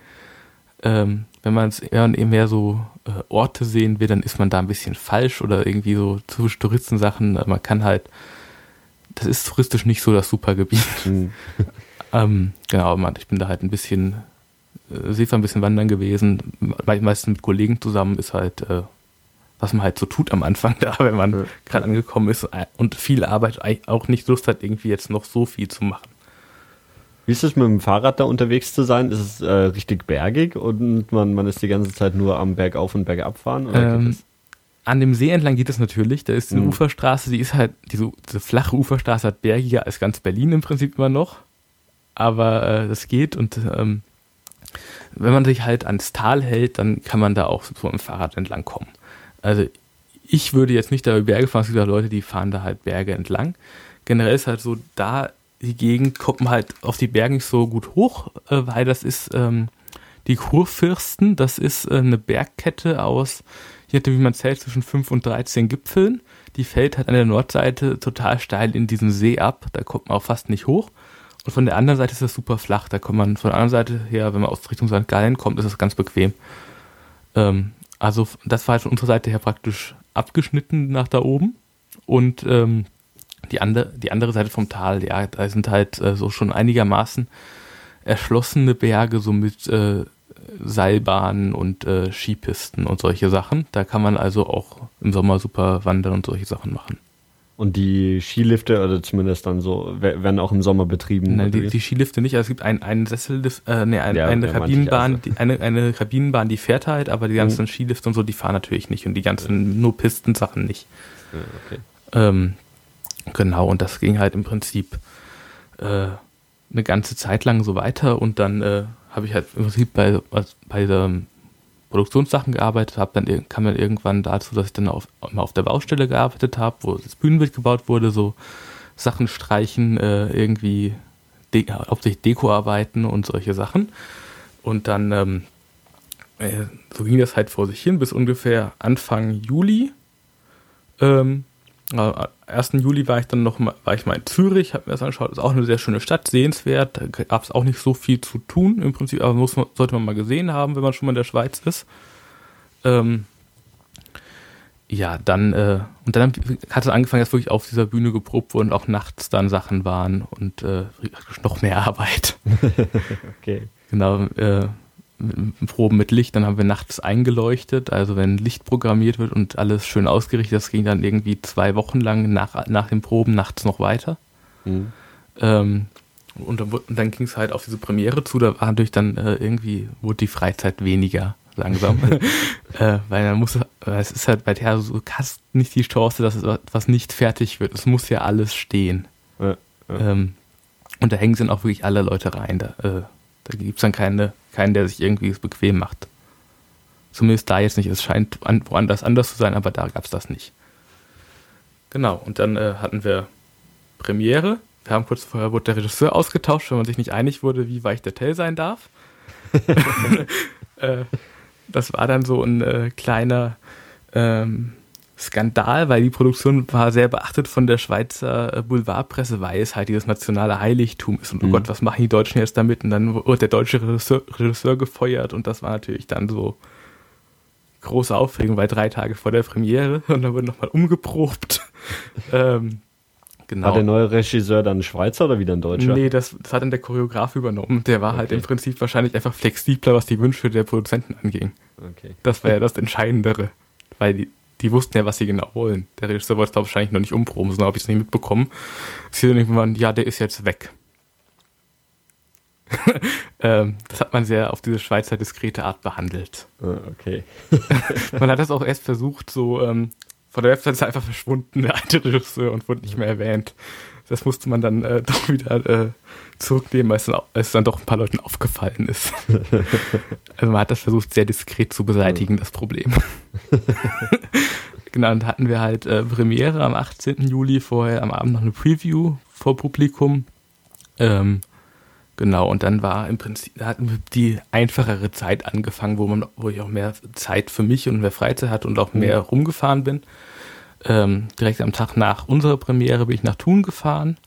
Speaker 2: Ähm, wenn man eben mehr so äh, Orte sehen will, dann ist man da ein bisschen falsch oder irgendwie so zu Touristensachen. Man kann halt, das ist touristisch nicht so das super Gebiet. Mhm. ähm, genau, man, ich bin da halt ein bisschen, äh, Seefahren ein bisschen wandern gewesen, meistens mit Kollegen zusammen ist halt, äh, was man halt so tut am Anfang da, wenn man ja. gerade angekommen ist und viel Arbeit auch nicht Lust hat, irgendwie jetzt noch so viel zu machen.
Speaker 1: Wie ist es mit dem Fahrrad da unterwegs zu sein? Ist es äh, richtig bergig und man, man ist die ganze Zeit nur am Bergauf und Bergab fahren?
Speaker 2: Ähm, an dem See entlang geht es natürlich. Da ist eine mhm. Uferstraße, die ist halt, diese, diese flache Uferstraße hat bergiger als ganz Berlin im Prinzip immer noch. Aber äh, das geht und ähm, wenn man sich halt ans Tal hält, dann kann man da auch so im Fahrrad entlang kommen. Also ich würde jetzt nicht da über Berge fahren, es gibt auch Leute, die fahren da halt Berge entlang. Generell ist halt so, da die Gegend kommt man halt auf die Berge nicht so gut hoch, äh, weil das ist, ähm, die Kurfürsten, das ist äh, eine Bergkette aus, je nachdem wie man zählt, zwischen 5 und 13 Gipfeln. Die fällt halt an der Nordseite total steil in diesen See ab, da kommt man auch fast nicht hoch. Und von der anderen Seite ist das super flach, da kommt man von der anderen Seite her, wenn man aus Richtung St. Gallen kommt, ist das ganz bequem. Ähm, also das war halt von unserer Seite her praktisch abgeschnitten nach da oben. Und ähm, die, andere, die andere Seite vom Tal, ja, da sind halt äh, so schon einigermaßen erschlossene Berge, so mit äh, Seilbahnen und äh, Skipisten und solche Sachen. Da kann man also auch im Sommer super wandern und solche Sachen machen.
Speaker 1: Und die Skilifte, oder zumindest dann so, werden auch im Sommer betrieben?
Speaker 2: Nein, die, die, Skilifte nicht. Also es gibt einen, einen Sessel, äh, nee, ein, ja, eine, Kabinenbahn, also. die, eine, eine Kabinenbahn, die fährt halt, aber die ganzen mhm. Skilifte und so, die fahren natürlich nicht. Und die ganzen nur Pistensachen nicht. Ja, okay. Ähm, genau, und das ging halt im Prinzip äh, eine ganze Zeit lang so weiter und dann äh, habe ich halt im Prinzip bei, bei ähm, Produktionssachen gearbeitet habe, dann kam dann irgendwann dazu, dass ich dann auf, auf der Baustelle gearbeitet habe, wo das Bühnenbild gebaut wurde, so Sachen streichen, äh, irgendwie de hauptsächlich Dekoarbeiten und solche Sachen. Und dann ähm, äh, so ging das halt vor sich hin bis ungefähr Anfang Juli. Ähm, 1. Juli war ich dann noch mal, war ich mal in Zürich, habe mir das angeschaut, ist auch eine sehr schöne Stadt, sehenswert, da gab es auch nicht so viel zu tun im Prinzip, aber muss sollte man mal gesehen haben, wenn man schon mal in der Schweiz ist. Ähm, ja, dann, äh, und dann hat es angefangen, dass wirklich auf dieser Bühne geprobt wurde und auch nachts dann Sachen waren und äh, noch mehr Arbeit. okay. Genau, äh, Proben mit Licht, dann haben wir nachts eingeleuchtet, also wenn Licht programmiert wird und alles schön ausgerichtet, das ging dann irgendwie zwei Wochen lang nach, nach den Proben nachts noch weiter. Mhm. Ähm, und dann, dann ging es halt auf diese Premiere zu, da war natürlich dann äh, irgendwie, wurde die Freizeit weniger langsam. äh, weil man muss, es ist halt bei Theater so, du hast nicht die Chance, dass etwas nicht fertig wird. Es muss ja alles stehen. Ja, ja. Ähm, und da hängen dann auch wirklich alle Leute rein. Da, äh, da gibt es dann keine keinen, der sich irgendwie bequem macht. Zumindest da jetzt nicht. Es scheint woanders anders zu sein, aber da gab es das nicht. Genau, und dann äh, hatten wir Premiere. Wir haben kurz vorher wurde der Regisseur ausgetauscht, wenn man sich nicht einig wurde, wie weich der Tell sein darf. äh, das war dann so ein äh, kleiner ähm, Skandal, weil die Produktion war sehr beachtet von der Schweizer Boulevardpresse, weil es halt dieses nationale Heiligtum ist. Und oh mhm. Gott, was machen die Deutschen jetzt damit? Und dann wurde der deutsche Regisseur, Regisseur gefeuert und das war natürlich dann so große Aufregung, weil drei Tage vor der Premiere und dann wurde nochmal umgeprobt. ähm,
Speaker 1: genau. War der neue Regisseur dann ein Schweizer oder wieder ein Deutscher?
Speaker 2: Nee, das, das hat dann der Choreograf übernommen. Der war halt okay. halt im Prinzip wahrscheinlich einfach flexibler, was die Wünsche der Produzenten anging. Okay. Das war ja das Entscheidendere. Weil die, die wussten ja, was sie genau wollen. Der Regisseur wollte es wahrscheinlich noch nicht umproben, sondern habe ich es nicht mitbekommen. Sie dann irgendwann, ja, der ist jetzt weg. ähm, das hat man sehr auf diese Schweizer diskrete Art behandelt.
Speaker 1: Ah, okay.
Speaker 2: man hat das auch erst versucht, so ähm, von der Website ist einfach verschwunden, der alte Regisseur, und wurde nicht mehr erwähnt. Das musste man dann äh, doch wieder äh, zurücknehmen, weil es, dann, es dann doch ein paar Leuten aufgefallen ist. also man hat das versucht, sehr diskret zu beseitigen, das Problem. genau, und hatten wir halt äh, Premiere am 18. Juli, vorher am Abend noch eine Preview vor Publikum. Ähm, genau, und dann war im Prinzip, da hatten wir die einfachere Zeit angefangen, wo man, wo ich auch mehr Zeit für mich und mehr Freizeit hatte und auch mehr mhm. rumgefahren bin. Ähm, direkt am Tag nach unserer Premiere bin ich nach Thun gefahren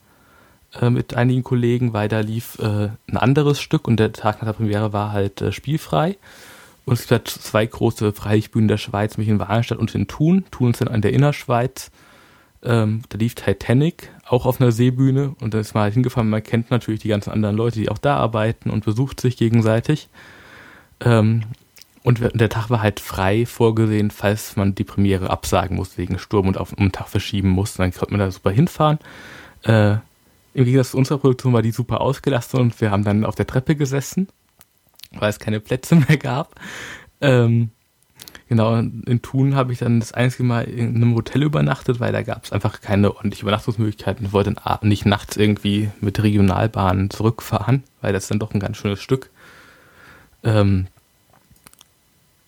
Speaker 2: äh, mit einigen Kollegen, weil da lief äh, ein anderes Stück und der Tag nach der Premiere war halt äh, spielfrei. Und es gibt halt zwei große Freilichtbühnen der Schweiz, nämlich in Wahlstadt und in Thun. Thun ist dann in der Innerschweiz. Ähm, da lief Titanic, auch auf einer Seebühne. Und da ist man halt hingefahren. Man kennt natürlich die ganzen anderen Leute, die auch da arbeiten und besucht sich gegenseitig. Ähm, und der Tag war halt frei vorgesehen, falls man die Premiere absagen muss wegen Sturm und auf einen Tag verschieben muss. Dann konnte man da super hinfahren. Äh, Im Gegensatz zu unserer Produktion war die super ausgelastet und wir haben dann auf der Treppe gesessen, weil es keine Plätze mehr gab. Ähm, genau, in Thun habe ich dann das einzige Mal in einem Hotel übernachtet, weil da gab es einfach keine ordentliche Übernachtungsmöglichkeiten. Ich wollte nicht nachts irgendwie mit Regionalbahnen zurückfahren, weil das dann doch ein ganz schönes Stück. Ähm,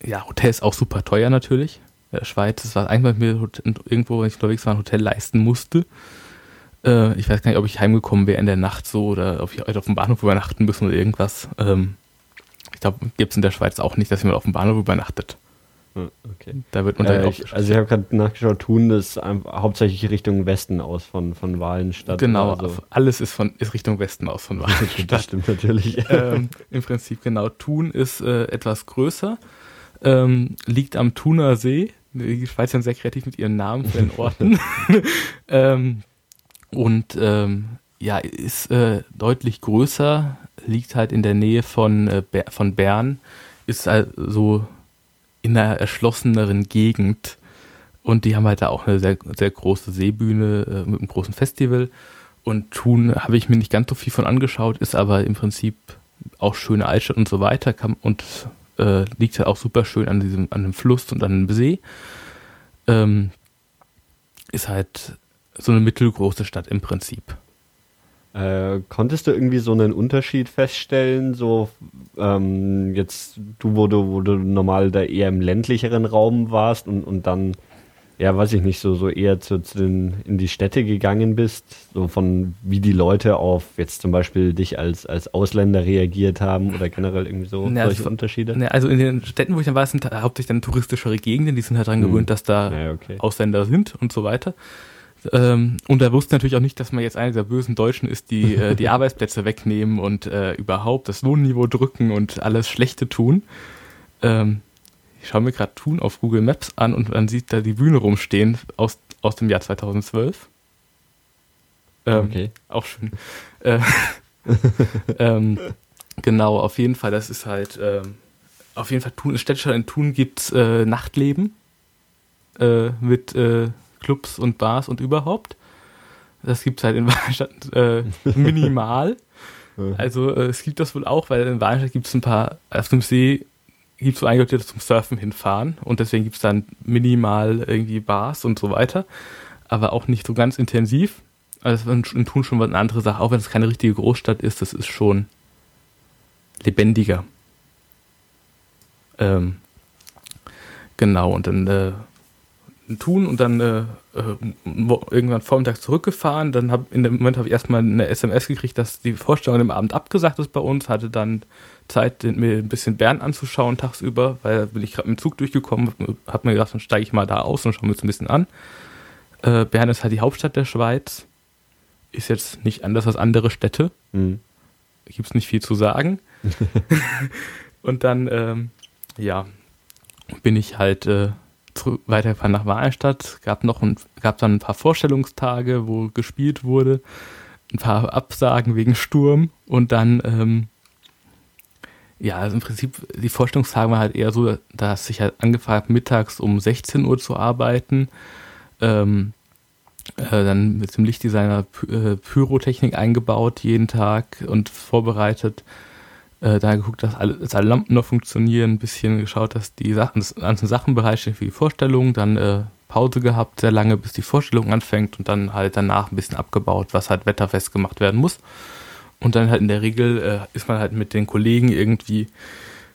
Speaker 2: ja, Hotel ist auch super teuer natürlich. In der Schweiz, das war einmal mir irgendwo, wenn ich unterwegs war, ein Hotel leisten musste. Äh, ich weiß gar nicht, ob ich heimgekommen wäre in der Nacht so oder ob ich auf dem Bahnhof übernachten müssen oder irgendwas. Ähm, Ich glaube, gibt es in der Schweiz auch nicht, dass jemand auf dem Bahnhof übernachtet.
Speaker 1: Hm, okay.
Speaker 2: Da wird
Speaker 1: äh, ich, Also ich habe gerade nachgeschaut, Thun ist hauptsächlich Richtung Westen aus von, von Wahlenstadt.
Speaker 2: Genau, also. alles ist, von, ist Richtung Westen aus von Wahlenstadt.
Speaker 1: das stimmt natürlich.
Speaker 2: Ähm, Im Prinzip genau. Thun ist äh, etwas größer, ähm, liegt am Thuner See. Die Schweiz sind sehr kreativ mit ihren Namen für den Orten. ähm, und ähm, ja, ist äh, deutlich größer, liegt halt in der Nähe von, äh, von Bern, ist also in einer erschlosseneren Gegend. Und die haben halt da auch eine sehr, sehr große Seebühne äh, mit einem großen Festival. Und Thun habe ich mir nicht ganz so viel von angeschaut, ist aber im Prinzip auch schöne Altstadt und so weiter kann, und äh, liegt halt auch super schön an diesem, an dem Fluss und an dem See. Ähm, ist halt so eine mittelgroße Stadt im Prinzip.
Speaker 1: Äh, konntest du irgendwie so einen Unterschied feststellen? So ähm, jetzt du, wo du, wo du normal da eher im ländlicheren Raum warst und, und dann, ja, weiß ich nicht, so, so eher zu, zu den, in die Städte gegangen bist, so von wie die Leute auf jetzt zum Beispiel dich als, als Ausländer reagiert haben oder generell irgendwie so
Speaker 2: ja, solche also, Unterschiede? Ne, also in den Städten, wo ich dann war, sind hauptsächlich dann touristischere Gegenden, die sind halt daran hm. gewöhnt, dass da ja, okay. Ausländer sind und so weiter. Ähm, und er wusste natürlich auch nicht, dass man jetzt einer der bösen Deutschen ist, die äh, die Arbeitsplätze wegnehmen und äh, überhaupt das Lohnniveau drücken und alles Schlechte tun. Ähm, ich schaue mir gerade Tun auf Google Maps an und man sieht da die Bühne rumstehen aus, aus dem Jahr 2012. Ähm, okay. Auch schön. Äh, ähm, genau, auf jeden Fall, das ist halt, ähm, auf jeden Fall Thun, Städtischer in Thun gibt es äh, Nachtleben äh, mit äh, Clubs und Bars und überhaupt. Das gibt es halt in Wallenstadt äh, minimal. also äh, es gibt das wohl auch, weil in Wallenstadt gibt es ein paar, auf dem See gibt es so einige Leute, die zum Surfen hinfahren und deswegen gibt es dann minimal irgendwie Bars und so weiter, aber auch nicht so ganz intensiv. Also in Tun schon was eine andere Sache, auch wenn es keine richtige Großstadt ist, das ist schon lebendiger. Ähm, genau, und dann äh, tun und dann äh, äh irgendwann vormittags zurückgefahren. Dann habe in dem Moment habe ich erstmal eine SMS gekriegt, dass die Vorstellung am Abend abgesagt ist bei uns. Hatte dann Zeit, mir ein bisschen Bern anzuschauen tagsüber, weil bin ich gerade mit dem Zug durchgekommen, habe mir gedacht, dann steige ich mal da aus und schaue mir das ein bisschen an. Äh, Bern ist halt die Hauptstadt der Schweiz. Ist jetzt nicht anders als andere Städte. Mhm. Gibt es nicht viel zu sagen. und dann, ähm, ja, bin ich halt äh, weitergefahren nach Wahlstadt, gab noch ein, gab dann ein paar Vorstellungstage, wo gespielt wurde, ein paar Absagen wegen Sturm und dann, ähm, ja, also im Prinzip, die Vorstellungstage waren halt eher so, dass ich halt angefangen habe, mittags um 16 Uhr zu arbeiten, ähm, äh, dann mit dem Lichtdesigner äh, Pyrotechnik eingebaut jeden Tag und vorbereitet äh, da geguckt, dass alle, dass alle Lampen noch funktionieren, ein bisschen geschaut, dass die Sachen, das ganze Sachenbereich für die Vorstellung, dann äh, Pause gehabt, sehr lange, bis die Vorstellung anfängt und dann halt danach ein bisschen abgebaut, was halt wetterfest gemacht werden muss. Und dann halt in der Regel äh, ist man halt mit den Kollegen irgendwie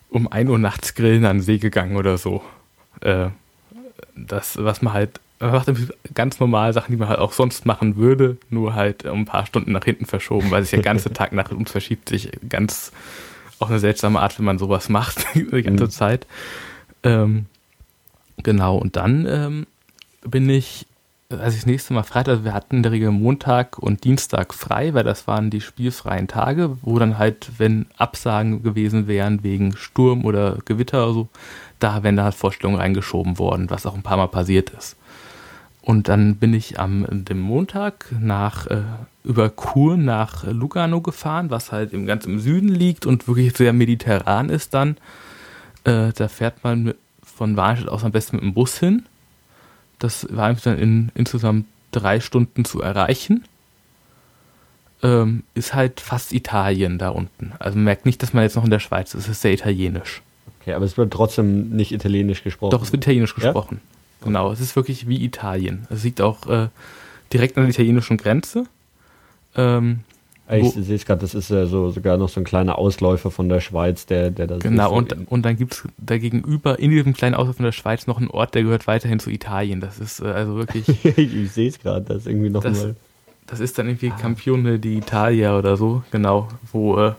Speaker 2: um 1 Uhr nachts grillen an den See gegangen oder so. Äh, das, was man halt, man macht ganz normal Sachen, die man halt auch sonst machen würde, nur halt um ein paar Stunden nach hinten verschoben, weil sich der ganze Tag nach uns verschiebt sich ganz auch eine seltsame Art, wenn man sowas macht die ganze mhm. Zeit. Ähm, genau, und dann ähm, bin ich, als ich das nächste Mal Freitag, also wir hatten in der Regel Montag und Dienstag frei, weil das waren die spielfreien Tage, wo dann halt, wenn Absagen gewesen wären wegen Sturm oder Gewitter oder so, da wären da halt Vorstellungen reingeschoben worden, was auch ein paar Mal passiert ist. Und dann bin ich am dem Montag nach äh, über Kur nach Lugano gefahren, was halt im ganz im Süden liegt und wirklich sehr mediterran ist dann. Äh, da fährt man mit, von Warnstedt aus am besten mit dem Bus hin. Das war dann in insgesamt drei Stunden zu erreichen. Ähm, ist halt fast Italien da unten. Also man merkt nicht, dass man jetzt noch in der Schweiz ist. Es ist sehr italienisch.
Speaker 1: Okay, aber es wird trotzdem nicht italienisch gesprochen.
Speaker 2: Doch, es wird italienisch gesprochen. Ja? Genau, es ist wirklich wie Italien. Es liegt auch äh, direkt an der italienischen Grenze.
Speaker 1: Ähm, ich sehe es gerade, das ist ja so sogar noch so ein kleiner Ausläufer von der Schweiz, der, der
Speaker 2: das Genau, und, und dann gibt es da gegenüber in diesem kleinen Ausläufer von der Schweiz noch einen Ort, der gehört weiterhin zu Italien. Das ist äh, also wirklich.
Speaker 1: ich sehe es gerade, das ist irgendwie noch
Speaker 2: das. Das ist dann irgendwie ah. Campione d'Italia oder so, genau, wo äh,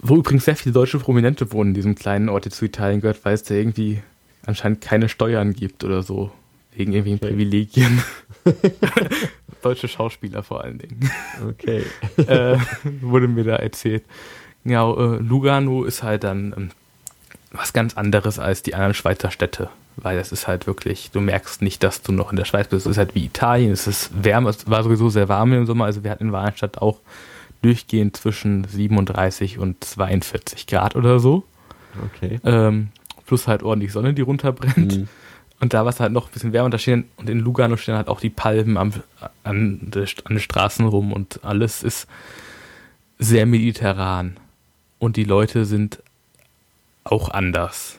Speaker 2: wo übrigens sehr viele deutsche Prominente wohnen in diesem kleinen Ort, der zu Italien gehört, weil es da irgendwie anscheinend keine Steuern gibt oder so. Wegen irgendwelchen okay. Privilegien. Deutsche Schauspieler vor allen Dingen.
Speaker 1: Okay.
Speaker 2: äh, wurde mir da erzählt. Genau, äh, Lugano ist halt dann ähm, was ganz anderes als die anderen Schweizer Städte. Weil das ist halt wirklich, du merkst nicht, dass du noch in der Schweiz bist. Es ist halt wie Italien, es ist wärmer, es war sowieso sehr warm im Sommer. Also wir hatten in Warenstadt auch durchgehend zwischen 37 und 42 Grad oder so.
Speaker 1: Okay.
Speaker 2: Ähm, plus halt ordentlich Sonne, die runterbrennt. Mhm. Und da war es halt noch ein bisschen wärmer. Und, da stehen, und in Lugano stehen halt auch die Palmen am, an, an den Straßen rum und alles ist sehr mediterran. Und die Leute sind auch anders.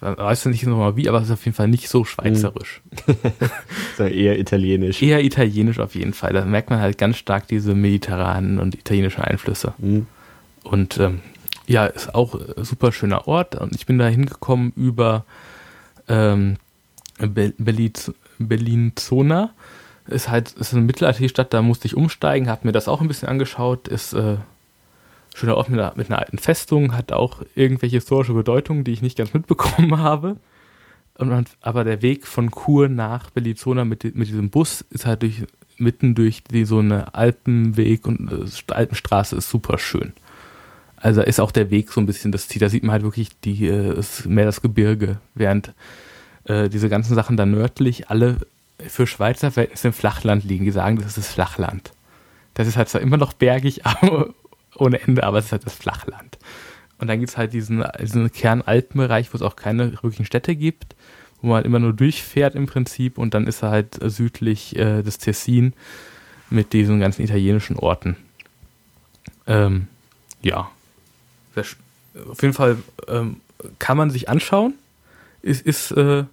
Speaker 2: Weißt du nicht nochmal wie, aber es ist auf jeden Fall nicht so schweizerisch.
Speaker 1: so eher italienisch.
Speaker 2: Eher italienisch auf jeden Fall. Da merkt man halt ganz stark diese mediterranen und italienischen Einflüsse. Mhm. Und ähm, ja, ist auch ein super schöner Ort. Und ich bin da hingekommen über ähm, Berlin-Zona. Ist halt ist eine mittelalterliche Stadt, da musste ich umsteigen, habe mir das auch ein bisschen angeschaut. Ist äh, schöner Ort mit einer, mit einer alten Festung, hat auch irgendwelche historische Bedeutungen, die ich nicht ganz mitbekommen habe. Man, aber der Weg von Chur nach Bellizona mit, mit diesem Bus ist halt durch, mitten durch die, so eine Alpenweg und äh, Alpenstraße ist super schön. Also ist auch der Weg so ein bisschen das Ziel. Da sieht man halt wirklich die, äh, ist mehr das Gebirge, während äh, diese ganzen Sachen da nördlich alle für Schweizer Verhältnisse im Flachland liegen. Die sagen, das ist das Flachland. Das ist halt zwar immer noch bergig, aber ohne Ende, aber es ist halt das Flachland. Und dann gibt es halt diesen, diesen Kernalpenbereich, wo es auch keine wirklichen Städte gibt, wo man immer nur durchfährt im Prinzip und dann ist er halt südlich äh, des Tessin mit diesen ganzen italienischen Orten. Ähm, ja. Auf jeden Fall ähm, kann man sich anschauen. Es ist, äh,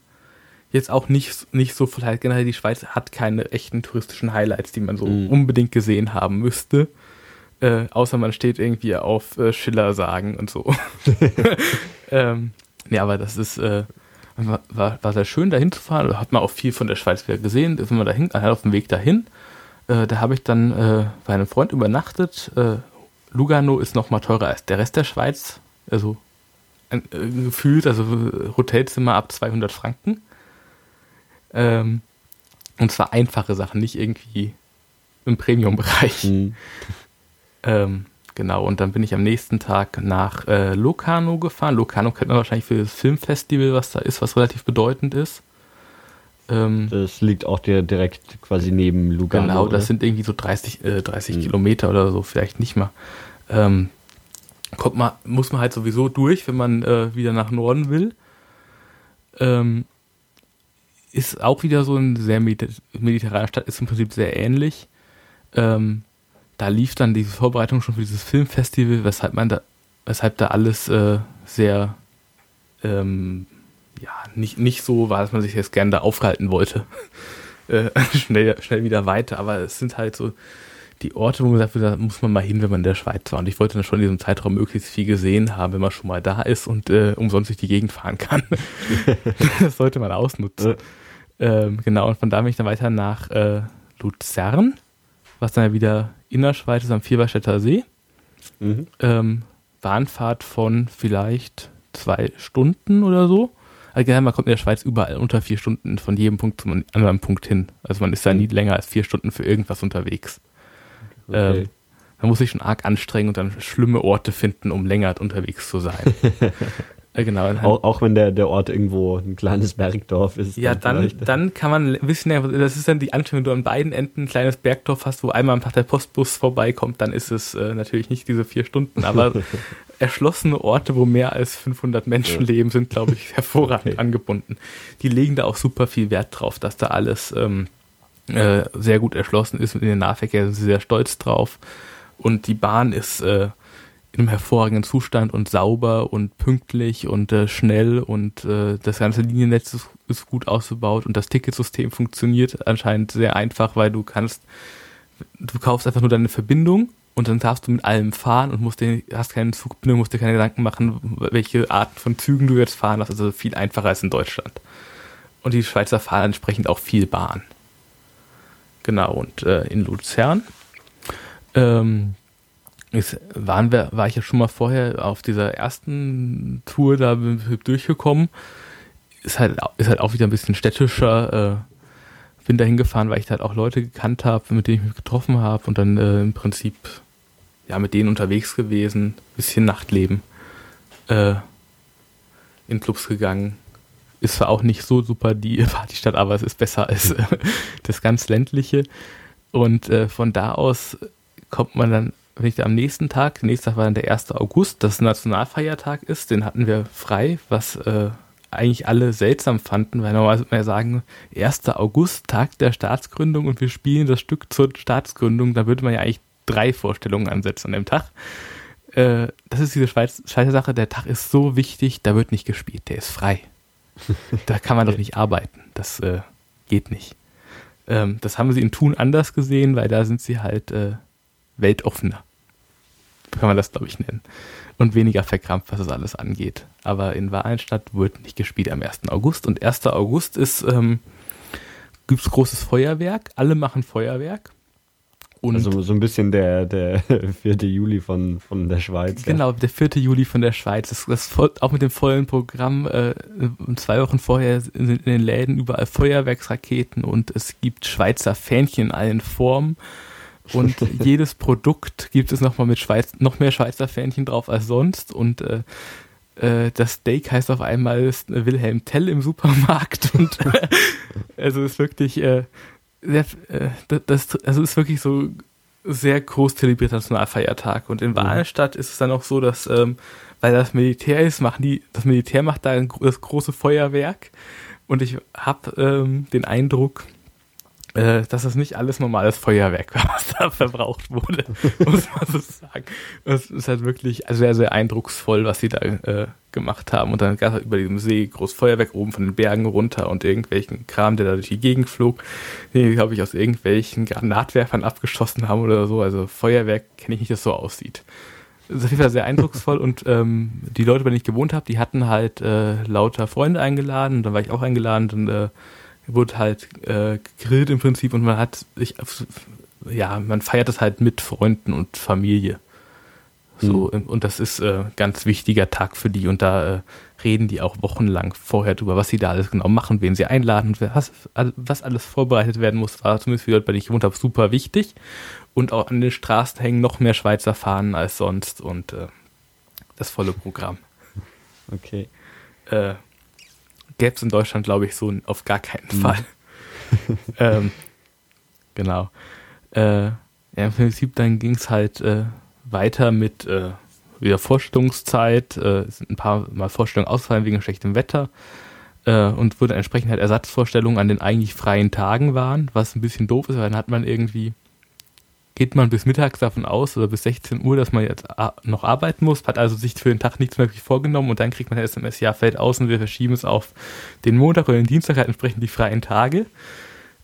Speaker 2: jetzt auch nicht, nicht so vielleicht generell die Schweiz hat keine echten touristischen Highlights, die man so mhm. unbedingt gesehen haben müsste. Äh, außer man steht irgendwie auf äh, Schiller sagen und so. ähm, nee, aber das ist, äh, war, war sehr schön dahin zu fahren. Da hat man auch viel von der Schweiz wieder gesehen. Da sind wir dahin, halt auf dem Weg dahin. Äh, da habe ich dann äh, bei einem Freund übernachtet. Äh, Lugano ist noch mal teurer als der Rest der Schweiz. Also gefühlt, also Hotelzimmer ab 200 Franken. Ähm, und zwar einfache Sachen, nicht irgendwie im Premium-Bereich. Mhm. Ähm, genau, und dann bin ich am nächsten Tag nach äh, Locarno gefahren. Locarno kennt man wahrscheinlich für das Filmfestival, was da ist, was relativ bedeutend ist.
Speaker 1: Ähm, das liegt auch direkt quasi neben Lugano.
Speaker 2: Genau, das oder? sind irgendwie so 30, äh, 30 mhm. Kilometer oder so, vielleicht nicht mal. Ähm, kommt man, muss man halt sowieso durch, wenn man äh, wieder nach Norden will. Ähm, ist auch wieder so eine sehr mediterrane Stadt, ist im Prinzip sehr ähnlich. Ähm, da lief dann diese Vorbereitung schon für dieses Filmfestival, weshalb man da, weshalb da alles äh, sehr ähm, ja, nicht, nicht so war, dass man sich jetzt gerne da aufhalten wollte. äh, schnell, schnell wieder weiter, aber es sind halt so die Orte, wo man sagt, da muss man mal hin, wenn man in der Schweiz war. Und ich wollte dann schon in diesem Zeitraum möglichst viel gesehen haben, wenn man schon mal da ist und äh, umsonst durch die Gegend fahren kann. das sollte man ausnutzen. Ähm, genau, und von da bin ich dann weiter nach äh, Luzern, was dann ja wieder innerschweiz ist am Vierberstädter See. Mhm. Ähm, Bahnfahrt von vielleicht zwei Stunden oder so. Also man kommt in der Schweiz überall unter vier Stunden von jedem Punkt zum anderen Punkt hin. Also man ist da nie länger als vier Stunden für irgendwas unterwegs. Okay. Ähm, man muss sich schon arg anstrengen und dann schlimme Orte finden, um länger unterwegs zu sein.
Speaker 1: Äh, genau. Auch, auch, wenn der, der Ort irgendwo ein kleines Bergdorf ist.
Speaker 2: Ja, dann, dann, dann kann man ein bisschen, das ist dann die Anstrengung, wenn du an beiden Enden ein kleines Bergdorf hast, wo einmal am Tag der Postbus vorbeikommt, dann ist es äh, natürlich nicht diese vier Stunden, aber erschlossene Orte, wo mehr als 500 Menschen ja. leben, sind, glaube ich, hervorragend okay. angebunden. Die legen da auch super viel Wert drauf, dass da alles ähm, äh, sehr gut erschlossen ist. Mit dem Nahverkehr sind sie sehr stolz drauf. Und die Bahn ist äh, in einem hervorragenden Zustand und sauber und pünktlich und äh, schnell und äh, das ganze Liniennetz ist, ist, gut ausgebaut und das Ticketsystem funktioniert anscheinend sehr einfach, weil du kannst, du kaufst einfach nur deine Verbindung und dann darfst du mit allem fahren und musst dir, hast keine Zugbindung, musst dir keine Gedanken machen, welche Arten von Zügen du jetzt fahren hast, also viel einfacher als in Deutschland. Und die Schweizer fahren entsprechend auch viel Bahn. Genau, und äh, in Luzern ähm, ist, waren wir, war ich ja schon mal vorher auf dieser ersten Tour da durchgekommen. Ist halt, ist halt auch wieder ein bisschen städtischer. Äh, bin da hingefahren, weil ich da halt auch Leute gekannt habe, mit denen ich mich getroffen habe und dann äh, im Prinzip ja mit denen unterwegs gewesen, bisschen Nachtleben, äh, in Clubs gegangen. Ist zwar auch nicht so super die Partystadt, aber es ist besser als äh, das ganz ländliche. Und äh, von da aus kommt man dann wenn ich am nächsten Tag, nächster Tag war dann der 1. August, das Nationalfeiertag ist, den hatten wir frei, was äh, eigentlich alle seltsam fanden, weil normalerweise würde man ja sagen, 1. August, Tag der Staatsgründung und wir spielen das Stück zur Staatsgründung, da würde man ja eigentlich drei Vorstellungen ansetzen an dem Tag. Äh, das ist diese Schweizer Sache, der Tag ist so wichtig, da wird nicht gespielt, der ist frei. da kann man doch nicht arbeiten, das äh, geht nicht. Ähm, das haben sie in Thun anders gesehen, weil da sind sie halt äh, weltoffener. Kann man das, glaube ich, nennen. Und weniger verkrampft, was das alles angeht. Aber in Wahlenstadt wird nicht gespielt am 1. August. Und 1. August ist, ähm, gibt es großes Feuerwerk. Alle machen Feuerwerk.
Speaker 1: Und also so ein bisschen der, der 4. Juli von, von der Schweiz.
Speaker 2: Genau, ja. der 4. Juli von der Schweiz. Das, das auch mit dem vollen Programm. Äh, zwei Wochen vorher sind in den Läden überall Feuerwerksraketen und es gibt Schweizer Fähnchen in allen Formen. Und jedes Produkt gibt es nochmal mit Schweiz, noch mehr Schweizer Fähnchen drauf als sonst. Und äh, äh, das Steak heißt auf einmal Wilhelm Tell im Supermarkt. Und äh, also ist wirklich, äh, sehr, äh, das, also ist wirklich so sehr groß zelebrierter Nationalfeiertag. Und in mhm. Wahlstadt ist es dann auch so, dass, ähm, weil das Militär ist, machen die, das Militär macht da ein, das große Feuerwerk. Und ich habe ähm, den Eindruck, äh, dass das nicht alles normales Feuerwerk war, was da verbraucht wurde, muss man so sagen. Es ist halt wirklich sehr, sehr eindrucksvoll, was sie da äh, gemacht haben. Und dann gab es halt über diesem See groß Feuerwerk oben von den Bergen runter und irgendwelchen Kram, der da durch die Gegend flog, den, glaube ich, aus irgendwelchen Granatwerfern abgeschossen haben oder so. Also Feuerwerk kenne ich nicht, das so aussieht. Das ist auf jeden Fall sehr eindrucksvoll und ähm, die Leute, bei denen ich gewohnt habe, die hatten halt äh, lauter Freunde eingeladen und dann war ich auch eingeladen und äh, wurde halt äh, gegrillt im Prinzip und man hat sich, ja, man feiert das halt mit Freunden und Familie. So, mhm. und das ist äh, ganz wichtiger Tag für die und da äh, reden die auch wochenlang vorher drüber, was sie da alles genau machen, wen sie einladen, was, was alles vorbereitet werden muss, war zumindest für die Leute, bei denen ich gewohnt habe, super wichtig. Und auch an den Straßen hängen noch mehr Schweizer Fahnen als sonst und äh, das volle Programm.
Speaker 1: Okay.
Speaker 2: Äh, gäbe es in Deutschland, glaube ich, so auf gar keinen mhm. Fall. ähm, genau. Äh, ja, im Prinzip dann ging es halt äh, weiter mit äh, wieder Vorstellungszeit, äh, sind ein paar Mal Vorstellungen ausfallen wegen schlechtem Wetter äh, und wurde entsprechend halt Ersatzvorstellungen an den eigentlich freien Tagen waren, was ein bisschen doof ist, weil dann hat man irgendwie geht man bis mittags davon aus oder bis 16 Uhr, dass man jetzt noch arbeiten muss, hat also sich für den Tag nichts mehr vorgenommen und dann kriegt man SMS, ja, fällt aus und wir verschieben es auf den Montag oder den Dienstag, halt entsprechend die freien Tage.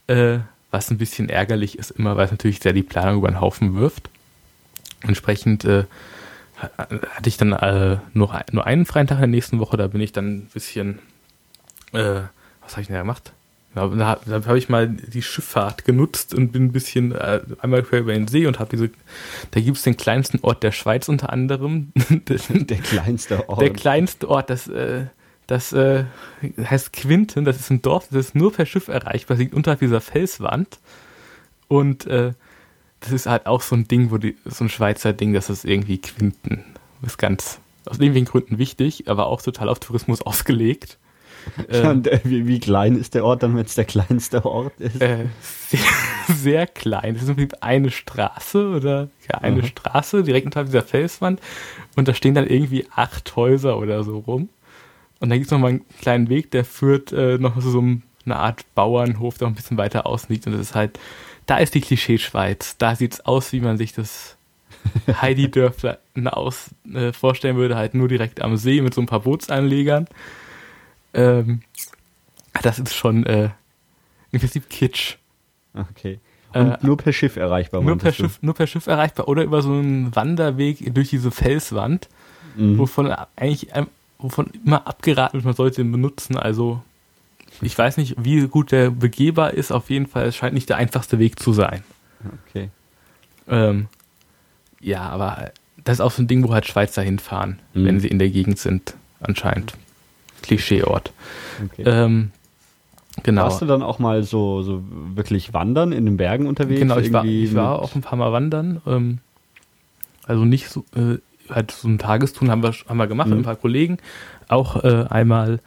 Speaker 2: Äh, was ein bisschen ärgerlich ist immer, weil es natürlich sehr die Planung über den Haufen wirft. Entsprechend äh, hatte ich dann äh, nur, nur einen freien Tag in der nächsten Woche, da bin ich dann ein bisschen, äh, was habe ich denn da gemacht? Da, da, da habe ich mal die Schifffahrt genutzt und bin ein bisschen äh, einmal quer über den See und habe diese, da gibt es den kleinsten Ort der Schweiz unter anderem.
Speaker 1: der kleinste Ort.
Speaker 2: Der kleinste Ort, das, äh, das äh, heißt Quinten, das ist ein Dorf, das ist nur per Schiff erreichbar, liegt unterhalb dieser Felswand. Und äh, das ist halt auch so ein Ding, wo die, so ein Schweizer Ding, das ist irgendwie Quinten. Das ist ganz, aus irgendwelchen Gründen wichtig, aber auch total auf Tourismus ausgelegt.
Speaker 1: Ähm, wie, wie, klein ist der Ort, damit es der kleinste Ort ist?
Speaker 2: Äh, sehr, sehr, klein. Das ist im Prinzip eine Straße oder ja, eine mhm. Straße direkt unter dieser Felswand und da stehen dann irgendwie acht Häuser oder so rum. Und da gibt es nochmal einen kleinen Weg, der führt äh, noch so eine Art Bauernhof, der noch ein bisschen weiter außen liegt. Und das ist halt, da ist die Klischee-Schweiz. Da sieht es aus, wie man sich das Heidi-Dörfler aus äh, vorstellen würde, halt nur direkt am See mit so ein paar Bootsanlegern. Ähm, das ist schon äh, im Prinzip Kitsch.
Speaker 1: Okay. Und äh, nur per Schiff erreichbar.
Speaker 2: Nur per Schiff, nur per Schiff erreichbar oder über so einen Wanderweg durch diese Felswand, mhm. wovon eigentlich wovon immer abgeraten wird, man sollte ihn benutzen. Also ich weiß nicht, wie gut der begehbar ist. Auf jeden Fall, es scheint nicht der einfachste Weg zu sein.
Speaker 1: Okay.
Speaker 2: Ähm, ja, aber das ist auch so ein Ding, wo halt Schweizer hinfahren, mhm. wenn sie in der Gegend sind, anscheinend. Klischeeort. Okay. Ähm,
Speaker 1: genau. Warst du dann auch mal so, so wirklich wandern in den Bergen unterwegs?
Speaker 2: Genau, ich war, ich war auch ein paar Mal wandern. Ähm, also nicht so, äh, halt so ein Tagestun haben wir, haben wir gemacht mhm. mit ein paar Kollegen. Auch äh, einmal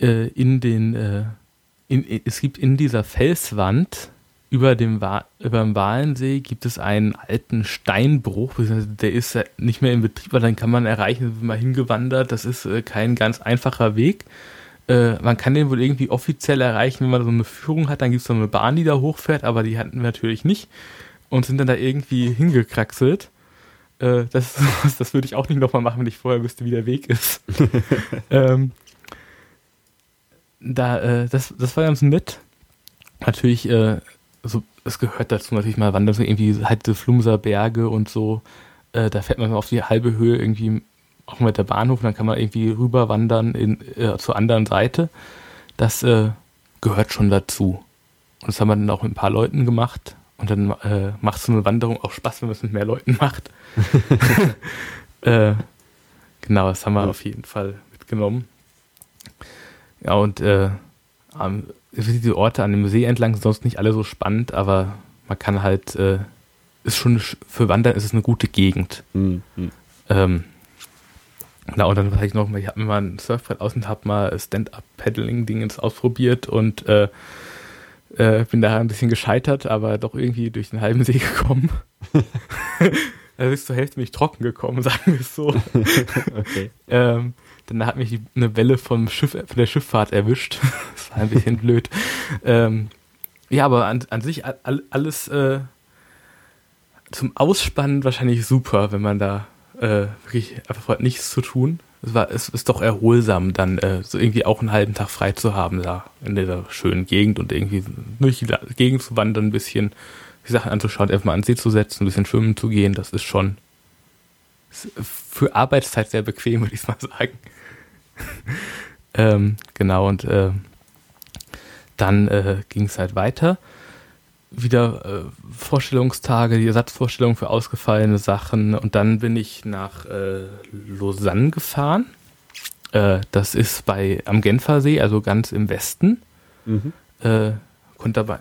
Speaker 2: äh, in den, äh, in, es gibt in dieser Felswand über dem, über dem Walensee gibt es einen alten Steinbruch, der ist nicht mehr in Betrieb, weil dann kann man erreichen, wenn man hingewandert, das ist äh, kein ganz einfacher Weg. Äh, man kann den wohl irgendwie offiziell erreichen, wenn man so eine Führung hat, dann gibt es so eine Bahn, die da hochfährt, aber die hatten wir natürlich nicht und sind dann da irgendwie hingekraxelt. Äh, das, das würde ich auch nicht nochmal machen, wenn ich vorher wüsste, wie der Weg ist. ähm, da, äh, das, das war ganz nett. Natürlich äh, so, es gehört dazu natürlich mal wandern, irgendwie halt die Flumser Berge und so. Äh, da fährt man auf die halbe Höhe irgendwie auch mit der Bahnhof, dann kann man irgendwie rüber wandern in, äh, zur anderen Seite. Das äh, gehört schon dazu. Und das haben wir dann auch mit ein paar Leuten gemacht. Und dann äh, macht so eine Wanderung auch Spaß, wenn man es mit mehr Leuten macht. Äh, genau, das haben wir auf jeden Fall mitgenommen. Ja, und äh, diese Orte an dem See entlang sind sonst nicht alle so spannend, aber man kann halt, äh, ist schon für Wandern ist es eine gute Gegend. Mhm. Ähm, na, und dann habe ich noch mal, ich habe mir mal ein Surfbrett aus und habe mal Stand-Up-Paddling-Dingens ausprobiert und äh, äh, bin da ein bisschen gescheitert, aber doch irgendwie durch den halben See gekommen. da ist zur Hälfte mich trocken gekommen, sagen wir es so. okay. ähm, dann hat mich die, eine Welle vom Schiff, von der Schifffahrt erwischt. War ein bisschen blöd. Ähm, ja, aber an, an sich all, alles äh, zum Ausspannen wahrscheinlich super, wenn man da äh, wirklich einfach nichts zu tun. Es, war, es ist doch erholsam, dann äh, so irgendwie auch einen halben Tag frei zu haben da in dieser schönen Gegend und irgendwie durch die Gegend zu wandern, ein bisschen die Sachen anzuschauen, einfach mal an den See zu setzen, ein bisschen schwimmen zu gehen, das ist schon für Arbeitszeit sehr bequem, würde ich mal sagen. ähm, genau, und äh, dann äh, ging es halt weiter. Wieder äh, Vorstellungstage, die Ersatzvorstellungen für ausgefallene Sachen. Und dann bin ich nach äh, Lausanne gefahren. Äh, das ist bei am Genfersee, also ganz im Westen. Mhm. Äh, konnte dabei,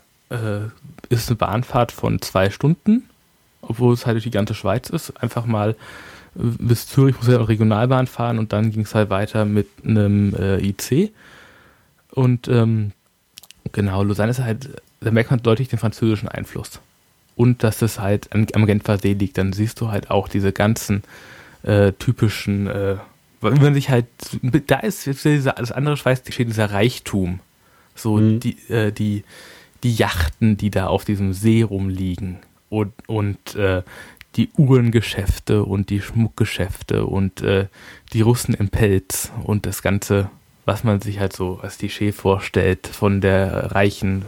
Speaker 2: ist eine Bahnfahrt von zwei Stunden, obwohl es halt durch die ganze Schweiz ist. Einfach mal bis Zürich muss ich auch Regionalbahn fahren und dann ging es halt weiter mit einem äh, IC. Und ähm, genau, Lausanne ist halt, da merkt man deutlich den französischen Einfluss. Und dass es halt am, Genfer See liegt, dann siehst du halt auch diese ganzen äh, typischen, äh, wenn man sich halt, da ist dieser, das andere Schweiz steht dieser Reichtum. So mhm. die, äh, die, die Yachten, die da auf diesem See rumliegen und, und äh, die Uhrengeschäfte und die Schmuckgeschäfte und äh, die Russen im Pelz und das Ganze, was man sich halt so als Klischee vorstellt von der reichen,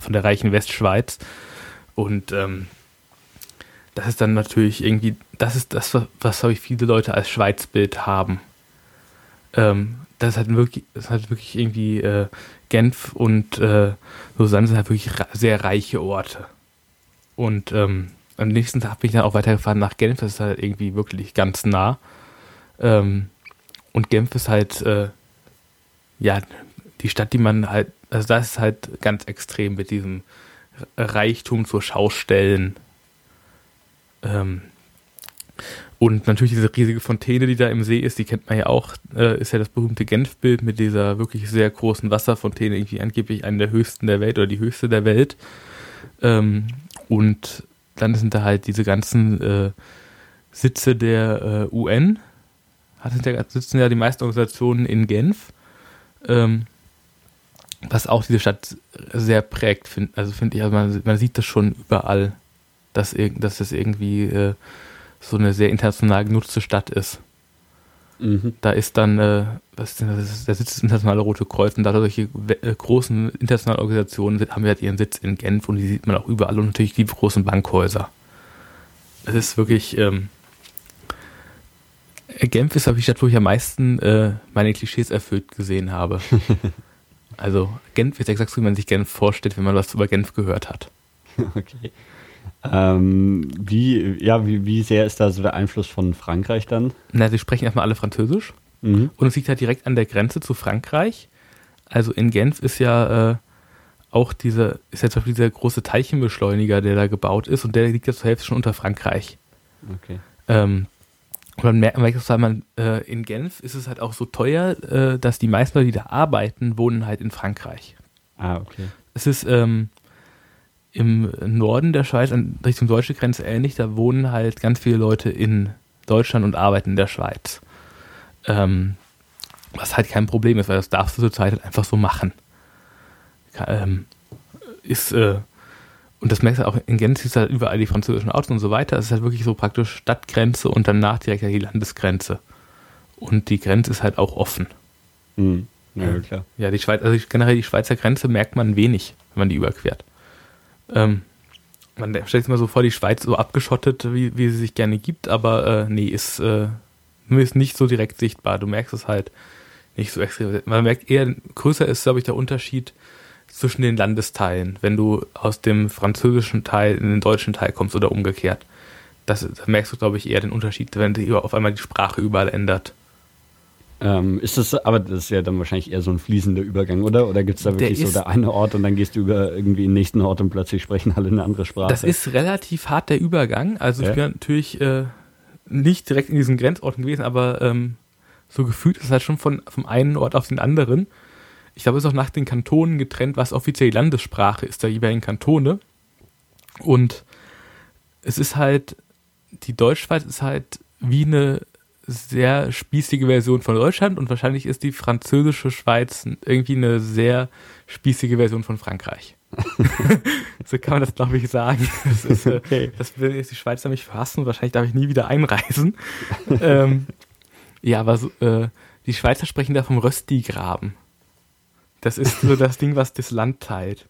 Speaker 2: von der reichen Westschweiz. Und ähm, das ist dann natürlich irgendwie, das ist das, was, glaube ich viele Leute als Schweizbild haben. Ähm, das halt wirklich, das halt wirklich irgendwie äh, Genf und äh, Lausanne sind halt wirklich sehr reiche Orte. Und ähm, am nächsten Tag bin ich dann auch weitergefahren nach Genf, das ist halt irgendwie wirklich ganz nah. Ähm, und Genf ist halt, äh, ja, die Stadt, die man halt, also das ist halt ganz extrem mit diesem Reichtum zur Schaustellen. Ähm, und natürlich diese riesige Fontäne, die da im See ist, die kennt man ja auch, äh, ist ja das berühmte Genf-Bild mit dieser wirklich sehr großen Wasserfontäne, irgendwie angeblich eine der höchsten der Welt oder die höchste der Welt. Ähm, und dann sind da halt diese ganzen äh, Sitze der äh, UN. Sitzen ja die meisten Organisationen in Genf. Ähm, was auch diese Stadt sehr prägt, find, also finde ich, also man, man, sieht das schon überall, dass, dass das irgendwie äh, so eine sehr international genutzte Stadt ist. Mhm. Da ist dann, äh, was ist denn das? da sitzt das Internationale Rote Kreuz und da solche äh, großen internationalen Organisationen haben halt ihren Sitz in Genf und die sieht man auch überall und natürlich die großen Bankhäuser. Es ist wirklich, ähm, Genf ist, glaube ich, die Stadt, wo ich am meisten äh, meine Klischees erfüllt gesehen habe. also Genf ist exakt so, wie man sich Genf vorstellt, wenn man was über Genf gehört hat.
Speaker 1: Okay. Ähm, wie, ja, wie, wie sehr ist da so der Einfluss von Frankreich dann?
Speaker 2: Na, sie sprechen erstmal alle Französisch.
Speaker 1: Mhm.
Speaker 2: Und es liegt halt direkt an der Grenze zu Frankreich. Also in Genf ist ja äh, auch dieser, ist ja zum Beispiel dieser große Teilchenbeschleuniger, der da gebaut ist und der liegt ja zur Hälfte schon unter Frankreich.
Speaker 1: Okay.
Speaker 2: Ähm, und dann merkt man, man äh, in Genf ist es halt auch so teuer, äh, dass die meisten Leute, die da arbeiten, wohnen halt in Frankreich.
Speaker 1: Ah, okay.
Speaker 2: Es ist ähm, im Norden der Schweiz, an Richtung deutsche Grenze ähnlich, da wohnen halt ganz viele Leute in Deutschland und arbeiten in der Schweiz. Ähm, was halt kein Problem ist, weil das darfst du zurzeit halt einfach so machen. Ähm, ist, äh, und das merkst du auch in Genf, ist halt überall die französischen Autos und so weiter. Es ist halt wirklich so praktisch Stadtgrenze und danach direkt die Landesgrenze. Und die Grenze ist halt auch offen.
Speaker 1: Mhm. Ja, klar.
Speaker 2: Ja, die Schweiz, also generell die Schweizer Grenze merkt man wenig, wenn man die überquert. Ähm, man stellt sich mal so vor, die Schweiz so abgeschottet, wie, wie sie sich gerne gibt, aber äh, nee, ist, äh, ist nicht so direkt sichtbar. Du merkst es halt nicht so extrem. Man merkt eher, größer ist, glaube ich, der Unterschied zwischen den Landesteilen, wenn du aus dem französischen Teil in den deutschen Teil kommst oder umgekehrt. Das, da merkst du, glaube ich, eher den Unterschied, wenn sich auf einmal die Sprache überall ändert.
Speaker 1: Ähm, ist das, aber das ist ja dann wahrscheinlich eher so ein fließender Übergang, oder? Oder gibt es da wirklich
Speaker 2: Der
Speaker 1: so der eine Ort und dann gehst du über irgendwie in den nächsten Ort und plötzlich sprechen alle eine andere Sprache?
Speaker 2: Das ist relativ hart der Übergang. Also
Speaker 1: Ja.
Speaker 2: ich bin natürlich äh, nicht direkt in diesen Grenzorten gewesen, aber ähm, so gefühlt ist es halt schon von vom einen Ort auf den anderen. Ich glaube, es ist auch nach den Kantonen getrennt, was offiziell die Landessprache ist der jeweiligen Kantone. Und es ist halt, die Deutschschweiz ist halt wie eine sehr spießige Version von Deutschland und wahrscheinlich ist die französische Schweiz irgendwie eine sehr spießige Version von Frankreich. so kann man das, glaube ich, sagen. Das, ist, äh,
Speaker 1: Okay.
Speaker 2: das will jetzt die Schweizer mich verhassen. Wahrscheinlich darf ich nie wieder einreisen. ähm, ja, aber so, äh, die Schweizer sprechen da vom Röstigraben. Das ist so das Ding, was das Land teilt.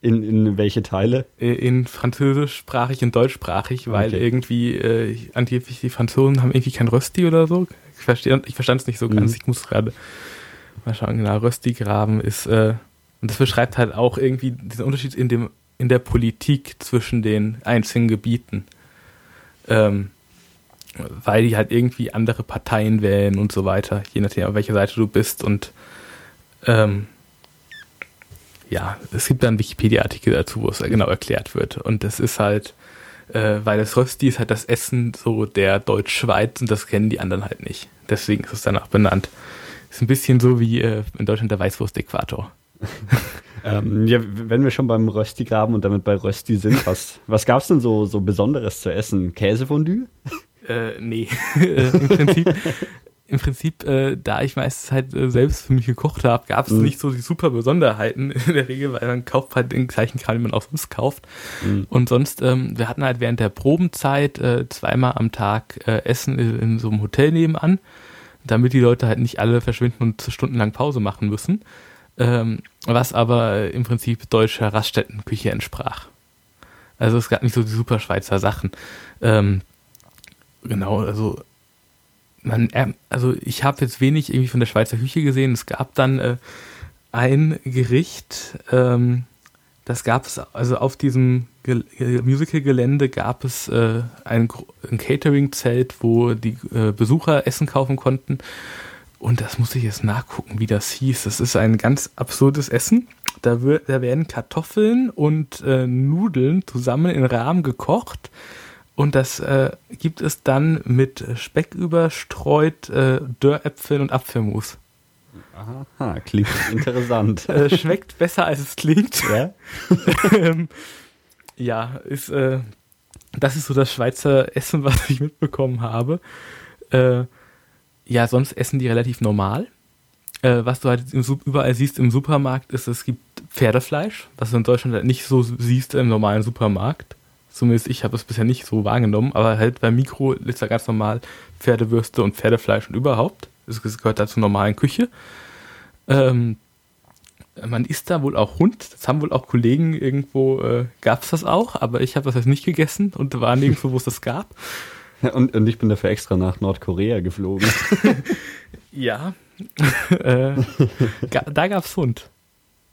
Speaker 1: In, in welche Teile?
Speaker 2: Äh, In französischsprachig und deutschsprachig, weil
Speaker 1: Okay.
Speaker 2: irgendwie äh, angeblich die Franzosen haben irgendwie kein Rösti oder so. Ich verstehe, ich verstand es nicht so ganz.
Speaker 1: Mhm.
Speaker 2: Ich muss gerade mal schauen. Genau, Röstigraben ist äh, und das beschreibt halt auch irgendwie diesen Unterschied in dem in der Politik zwischen den einzelnen Gebieten, ähm, weil die halt irgendwie andere Parteien wählen und so weiter, je nachdem auf welcher Seite du bist und ähm, ja, es gibt da einen Wikipedia-Artikel dazu, wo es genau erklärt wird. Und das ist halt, äh, weil das Rösti ist halt das Essen so der Deutschschweiz und das kennen die anderen halt nicht. Deswegen ist es danach benannt. Ist ein bisschen so wie äh, in Deutschland der Weißwurst-Äquator.
Speaker 1: Ähm, ja, wenn wir schon beim Rösti graben und damit bei Rösti sind, was, was gab es denn so, so Besonderes zu essen? Käsefondue?
Speaker 2: Äh, nee. Im Prinzip, im Prinzip äh, da ich meistens halt äh, selbst für mich gekocht habe, gab es
Speaker 1: Mhm.
Speaker 2: nicht so die super Besonderheiten in der Regel, weil man kauft halt den gleichen Kram, den man auch sonst kauft.
Speaker 1: Mhm.
Speaker 2: Und sonst, ähm, wir hatten halt während der Probenzeit äh, zweimal am Tag äh, Essen in, in so einem Hotel nebenan, damit die Leute halt nicht alle verschwinden und stundenlang Pause machen müssen. Ähm, was aber im Prinzip deutscher Raststättenküche entsprach. Also es gab nicht so die super Schweizer Sachen. Ähm, genau, also man, äh, also ich habe jetzt wenig irgendwie von der Schweizer Küche gesehen. Es gab dann äh, ein Gericht, ähm, das gab es, also auf diesem Gel- Musical-Gelände gab es äh, ein, ein Catering-Zelt, wo die äh, Besucher Essen kaufen konnten. Und das muss ich jetzt nachgucken, wie das hieß. Das ist ein ganz absurdes Essen. Da, da werden Kartoffeln und äh, Nudeln zusammen in Rahmen gekocht. Und das äh, gibt es dann mit Speck überstreut, äh, Dörräpfeln und Apfelmus.
Speaker 1: Aha, klingt interessant.
Speaker 2: Äh, schmeckt besser, als es klingt.
Speaker 1: ja?
Speaker 2: ähm, ja, ist, äh, das ist so das Schweizer Essen, was ich mitbekommen habe. Äh, ja, sonst essen die relativ normal. Äh, was du halt überall siehst im Supermarkt, ist, es gibt Pferdefleisch, was du in Deutschland halt nicht so siehst im normalen Supermarkt. Zumindest ich habe es bisher nicht so wahrgenommen, aber halt beim Mikro ist da ganz normal Pferdewürste und Pferdefleisch und überhaupt. Es gehört da zur normalen Küche. Ähm, man isst da wohl auch Hund. Das haben wohl auch Kollegen irgendwo, äh, gab es das auch, aber ich habe das jetzt nicht gegessen und war nirgendwo, wo es das gab.
Speaker 1: Und, und ich bin dafür extra nach Nordkorea geflogen.
Speaker 2: Ja. äh, ga, da gab es Hund.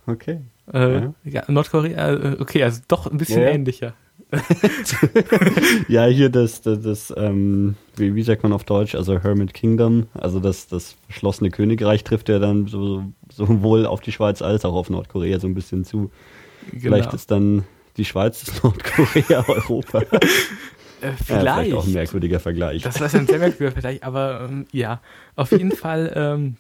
Speaker 1: Okay.
Speaker 2: Äh,
Speaker 1: Ja.
Speaker 2: ja, Nordkorea, äh, okay, also doch ein bisschen
Speaker 1: Ja.
Speaker 2: ähnlicher.
Speaker 1: ja, hier das, das, das ähm, wie, wie, sagt man auf Deutsch, also Hermit Kingdom, also das, das verschlossene Königreich trifft ja dann so, sowohl auf die Schweiz als auch auf Nordkorea so ein bisschen zu. Genau. Vielleicht ist dann die Schweiz das Nordkorea Europa.
Speaker 2: Äh, vielleicht. Ja, vielleicht
Speaker 1: auch ein merkwürdiger Vergleich.
Speaker 2: Das war ein sehr merkwürdiger Vergleich, aber ähm, ja, auf jeden Fall. Ähm,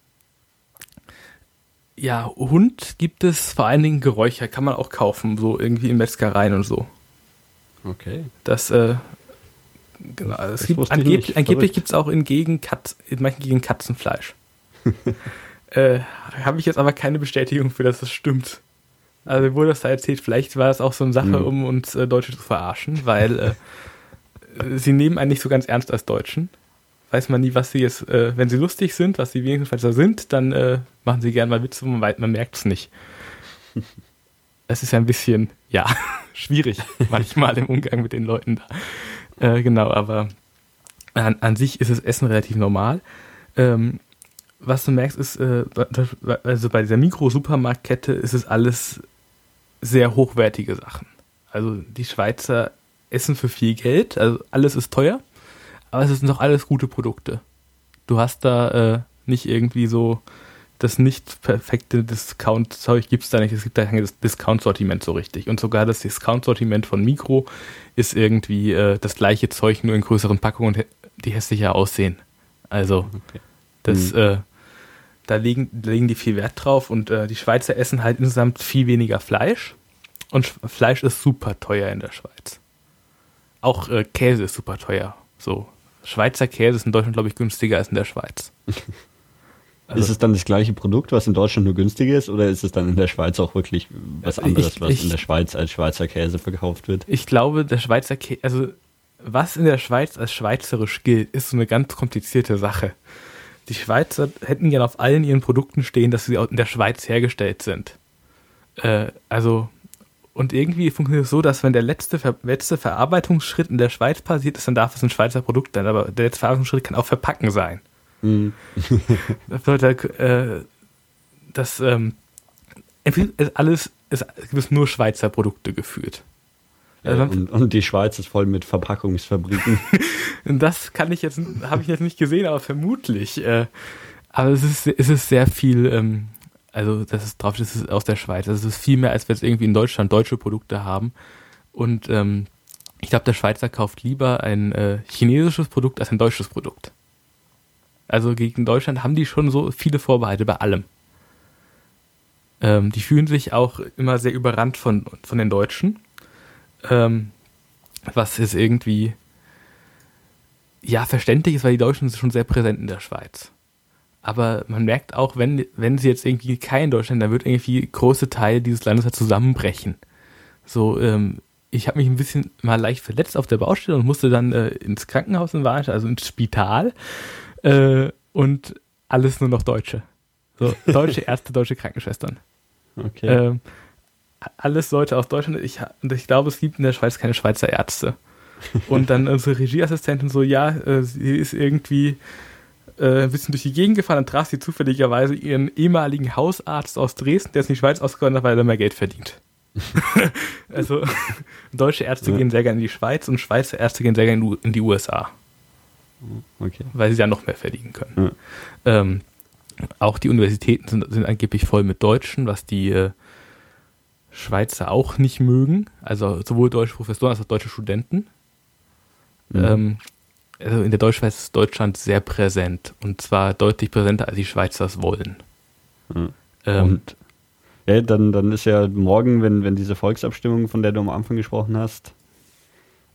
Speaker 2: ja, Hund gibt es vor allen Dingen Geräucher, kann man auch kaufen, so irgendwie in Metzgereien und so.
Speaker 1: Okay.
Speaker 2: Das, äh, genau, es gibt, angeb angeblich gibt es auch in, Gegend Katz, in manchen Gegenden Katzenfleisch. äh, Habe ich jetzt aber keine Bestätigung für, dass das stimmt. Also wurde das da erzählt, vielleicht war das auch so eine Sache, mhm. um uns äh, Deutsche zu verarschen, weil äh, sie nehmen einen nicht so ganz ernst als Deutschen. Weiß man nie, was sie jetzt, äh, wenn sie lustig sind, was sie wenigstens da sind, dann äh, machen sie gerne mal Witze, man, man merkt es nicht. es ist ja ein bisschen, ja, schwierig manchmal im Umgang mit den Leuten da. Äh, genau, aber an, an, sich ist das Essen relativ normal. Ähm, was du merkst, ist, äh, also bei dieser Mikro-Supermarktkette ist es alles sehr hochwertige Sachen. Also die Schweizer essen für viel Geld, also alles ist teuer, aber es sind doch alles gute Produkte. Du hast da äh, nicht irgendwie so das nicht perfekte Discount-Zeug gibt es da nicht. Es gibt da kein Discount-Sortiment so richtig. Und sogar das Discount-Sortiment von Mikro ist irgendwie äh, das gleiche Zeug, nur in größeren Packungen die hässlicher aussehen. Also, okay. das, mhm. äh, da legen, legen die viel Wert drauf und äh, die Schweizer essen halt insgesamt viel weniger Fleisch. Und Fleisch ist super teuer in der Schweiz. Auch äh, Käse ist super teuer. So, Schweizer Käse ist in Deutschland, glaube ich, günstiger als in der Schweiz.
Speaker 1: Also, ist es dann das gleiche Produkt, was in Deutschland nur günstiger ist, oder ist es dann in der Schweiz auch wirklich was anderes, ich, was ich, in der Schweiz als Schweizer Käse verkauft wird?
Speaker 2: Ich glaube, der Schweizer Käse, also was in der Schweiz als schweizerisch gilt, ist so eine ganz komplizierte Sache. Die Schweizer hätten gerne auf allen ihren Produkten stehen, dass sie in der Schweiz hergestellt sind. Äh, also, und irgendwie funktioniert es so, dass wenn der letzte, letzte Verarbeitungsschritt in der Schweiz passiert ist, dann darf es ein Schweizer Produkt sein, aber der letzte Verarbeitungsschritt kann auch verpacken sein. Mhm. das bedeutet, äh, dass ähm, alles ist, ist nur Schweizer Produkte gefühlt.
Speaker 1: Also, und, und, die Schweiz ist voll mit Verpackungsfabriken.
Speaker 2: das kann ich jetzt, habe ich jetzt nicht gesehen, aber vermutlich. Äh, aber es ist, es ist sehr viel, ähm, also das ist drauf, das ist aus der Schweiz. Das ist viel mehr, als wir jetzt irgendwie in Deutschland deutsche Produkte haben. Und ähm, ich glaube, der Schweizer kauft lieber ein äh, chinesisches Produkt als ein deutsches Produkt. Also gegen Deutschland haben die schon so viele Vorbehalte bei allem. Ähm, die fühlen sich auch immer sehr überrannt von, von den Deutschen. Ähm, was ist irgendwie ja verständlich ist, weil die Deutschen sind schon sehr präsent in der Schweiz. Aber man merkt auch, wenn, wenn sie jetzt irgendwie kein Deutschland, dann wird irgendwie große Teil dieses Landes halt zusammenbrechen. So, ähm, ich habe mich ein bisschen mal leicht verletzt auf der Baustelle und musste dann äh, ins Krankenhaus in Warnstein, also ins Spital. Äh, und alles nur noch Deutsche. So, deutsche Ärzte, deutsche Krankenschwestern.
Speaker 1: Okay. Äh,
Speaker 2: alles Leute aus Deutschland. Ich, und ich glaube, es gibt in der Schweiz keine Schweizer Ärzte. Und dann unsere Regieassistentin so, ja, äh, sie ist irgendwie äh, ein bisschen durch die Gegend gefahren, dann traf sie zufälligerweise ihren ehemaligen Hausarzt aus Dresden, der ist in die Schweiz ausgewandert, weil er mehr Geld verdient. also deutsche Ärzte ja. gehen sehr gerne in die Schweiz und Schweizer Ärzte gehen sehr gerne in die USA. Okay. Weil sie ja noch mehr verdienen können. Ja. Ähm, auch die Universitäten sind, sind, angeblich voll mit Deutschen, was die äh, Schweizer auch nicht mögen. Also sowohl deutsche Professoren als auch deutsche Studenten. Mhm. Ähm, also in der Deutschschweiz ist Deutschland sehr präsent und zwar deutlich präsenter, als die Schweizer es wollen.
Speaker 1: Mhm. Ähm, und ja, dann, dann ist ja morgen, wenn, wenn diese Volksabstimmung, von der du am Anfang gesprochen hast,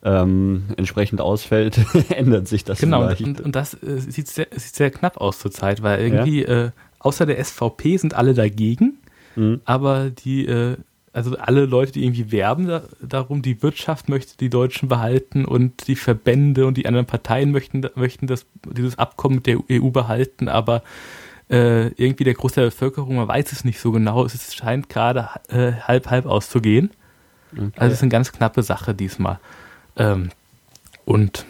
Speaker 1: ähm, entsprechend ausfällt, ändert sich das
Speaker 2: genau, vielleicht. Genau, und, und, das äh, sieht, sehr, sieht sehr knapp aus zurzeit, weil irgendwie ja? äh, außer der SVP sind alle dagegen, mhm. aber die, äh, also alle Leute, die irgendwie werben da, darum, die Wirtschaft möchte die Deutschen behalten und die Verbände und die anderen Parteien möchten, möchten das, dieses Abkommen mit der EU behalten, aber äh, irgendwie der Großteil der Bevölkerung, man weiß es nicht so genau, es scheint gerade äh, halb halb auszugehen. Okay. Also es ist eine ganz knappe Sache diesmal. Ähm, und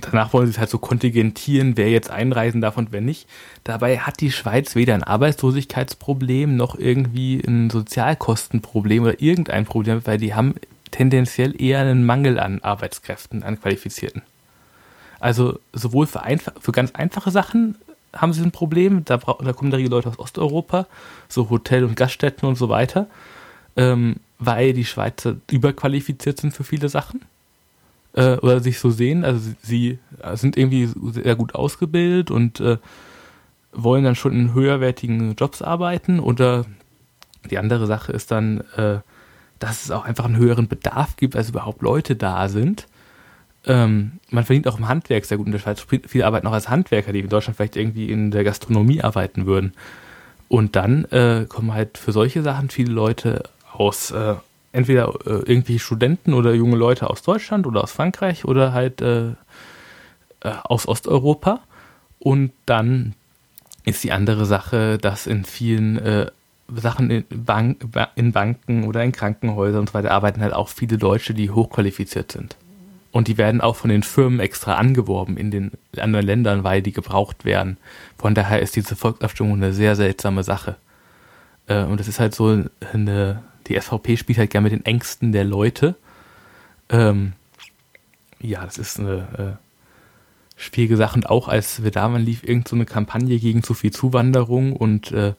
Speaker 2: danach wollen sie es halt so kontingentieren, wer jetzt einreisen darf und wer nicht. Dabei hat die Schweiz weder ein Arbeitslosigkeitsproblem noch irgendwie ein Sozialkostenproblem oder irgendein Problem, weil die haben tendenziell eher einen Mangel an Arbeitskräften, an Qualifizierten. Also sowohl für, für ganz einfache Sachen haben sie ein Problem, da, da kommen da Leute aus Osteuropa, so Hotel- und Gaststätten und so weiter, ähm, weil die Schweizer überqualifiziert sind für viele Sachen äh, oder sich so sehen. Also sie, sie sind irgendwie sehr gut ausgebildet und äh, wollen dann schon in höherwertigen Jobs arbeiten oder die andere Sache ist dann, äh, dass es auch einfach einen höheren Bedarf gibt, als überhaupt Leute da sind. Ähm, man verdient auch im Handwerk sehr gut in der Schweiz. Viele arbeiten auch als Handwerker, die in Deutschland vielleicht irgendwie in der Gastronomie arbeiten würden. Und dann äh, kommen halt für solche Sachen viele Leute aus, äh, entweder äh, irgendwie Studenten oder junge Leute aus Deutschland oder aus Frankreich oder halt äh, äh, aus Osteuropa. Und dann ist die andere Sache, dass in vielen äh, Sachen in, Bank, in Banken oder in Krankenhäusern und so weiter arbeiten halt auch viele Deutsche, die hochqualifiziert sind. Und die werden auch von den Firmen extra angeworben in den anderen Ländern, weil die gebraucht werden. Von daher ist diese Volksabstimmung eine sehr seltsame Sache. Äh, und es ist halt so eine, die SVP spielt halt gerne mit den Ängsten der Leute. Ähm, ja, das ist eine äh, schwierige Sache. Und auch als wir da waren, lief irgend so eine Kampagne gegen zu viel Zuwanderung und äh,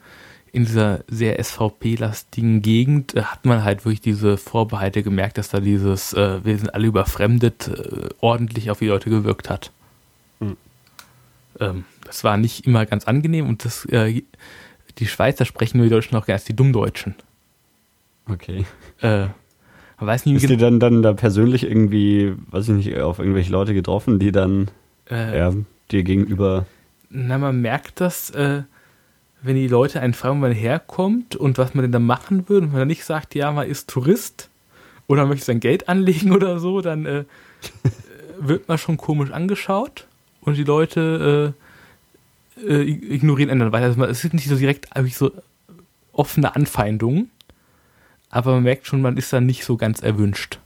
Speaker 2: in dieser sehr SVP-lastigen Gegend äh, hat man halt wirklich diese Vorbehalte gemerkt, dass da dieses äh, wir sind alle überfremdet äh, ordentlich auf die Leute gewirkt hat. Mhm. Ähm, das war nicht immer ganz angenehm und das, äh, die Schweizer sprechen nur die Deutschen auch gerne als die Dummdeutschen.
Speaker 1: Okay.
Speaker 2: Äh, weiß nicht,
Speaker 1: Ist dir dann, dann da persönlich irgendwie, weiß ich nicht, auf irgendwelche Leute getroffen, die dann äh, ja, dir gegenüber.
Speaker 2: Na, man merkt das, äh, wenn die Leute einen fragen, wo man herkommt und was man denn da machen würde, und man dann nicht sagt, ja, man ist Tourist oder möchte sein Geld anlegen oder so, dann äh, wird man schon komisch angeschaut und die Leute äh, äh, ignorieren dann weiter. Also es sind nicht so direkt so offene Anfeindungen, aber man merkt schon, man ist da nicht so ganz erwünscht.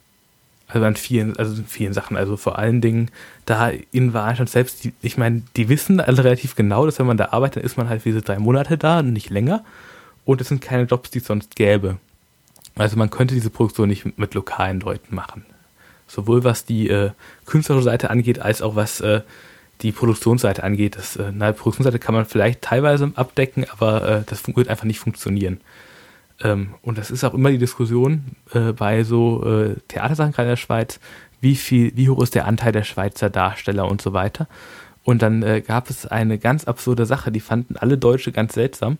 Speaker 2: Also an vielen, also in vielen Sachen. Also vor allen Dingen da in Warnstadt selbst, die, ich meine, die wissen also relativ genau, dass wenn man da arbeitet, dann ist man halt diese drei Monate da und nicht länger. Und es sind keine Jobs, die es sonst gäbe. Also man könnte diese Produktion nicht mit lokalen Leuten machen. Sowohl was die äh, künstlerische Seite angeht, als auch was äh, die Produktionsseite angeht. Das, äh, na, Produktionsseite kann man vielleicht teilweise abdecken, aber äh, das wird einfach nicht funktionieren. Ähm, und das ist auch immer die Diskussion äh, bei so äh, Theatersachen gerade in der Schweiz, wie viel, wie hoch ist der Anteil der Schweizer Darsteller und so weiter. Und dann äh, gab es eine ganz absurde Sache, die fanden alle Deutsche ganz seltsam.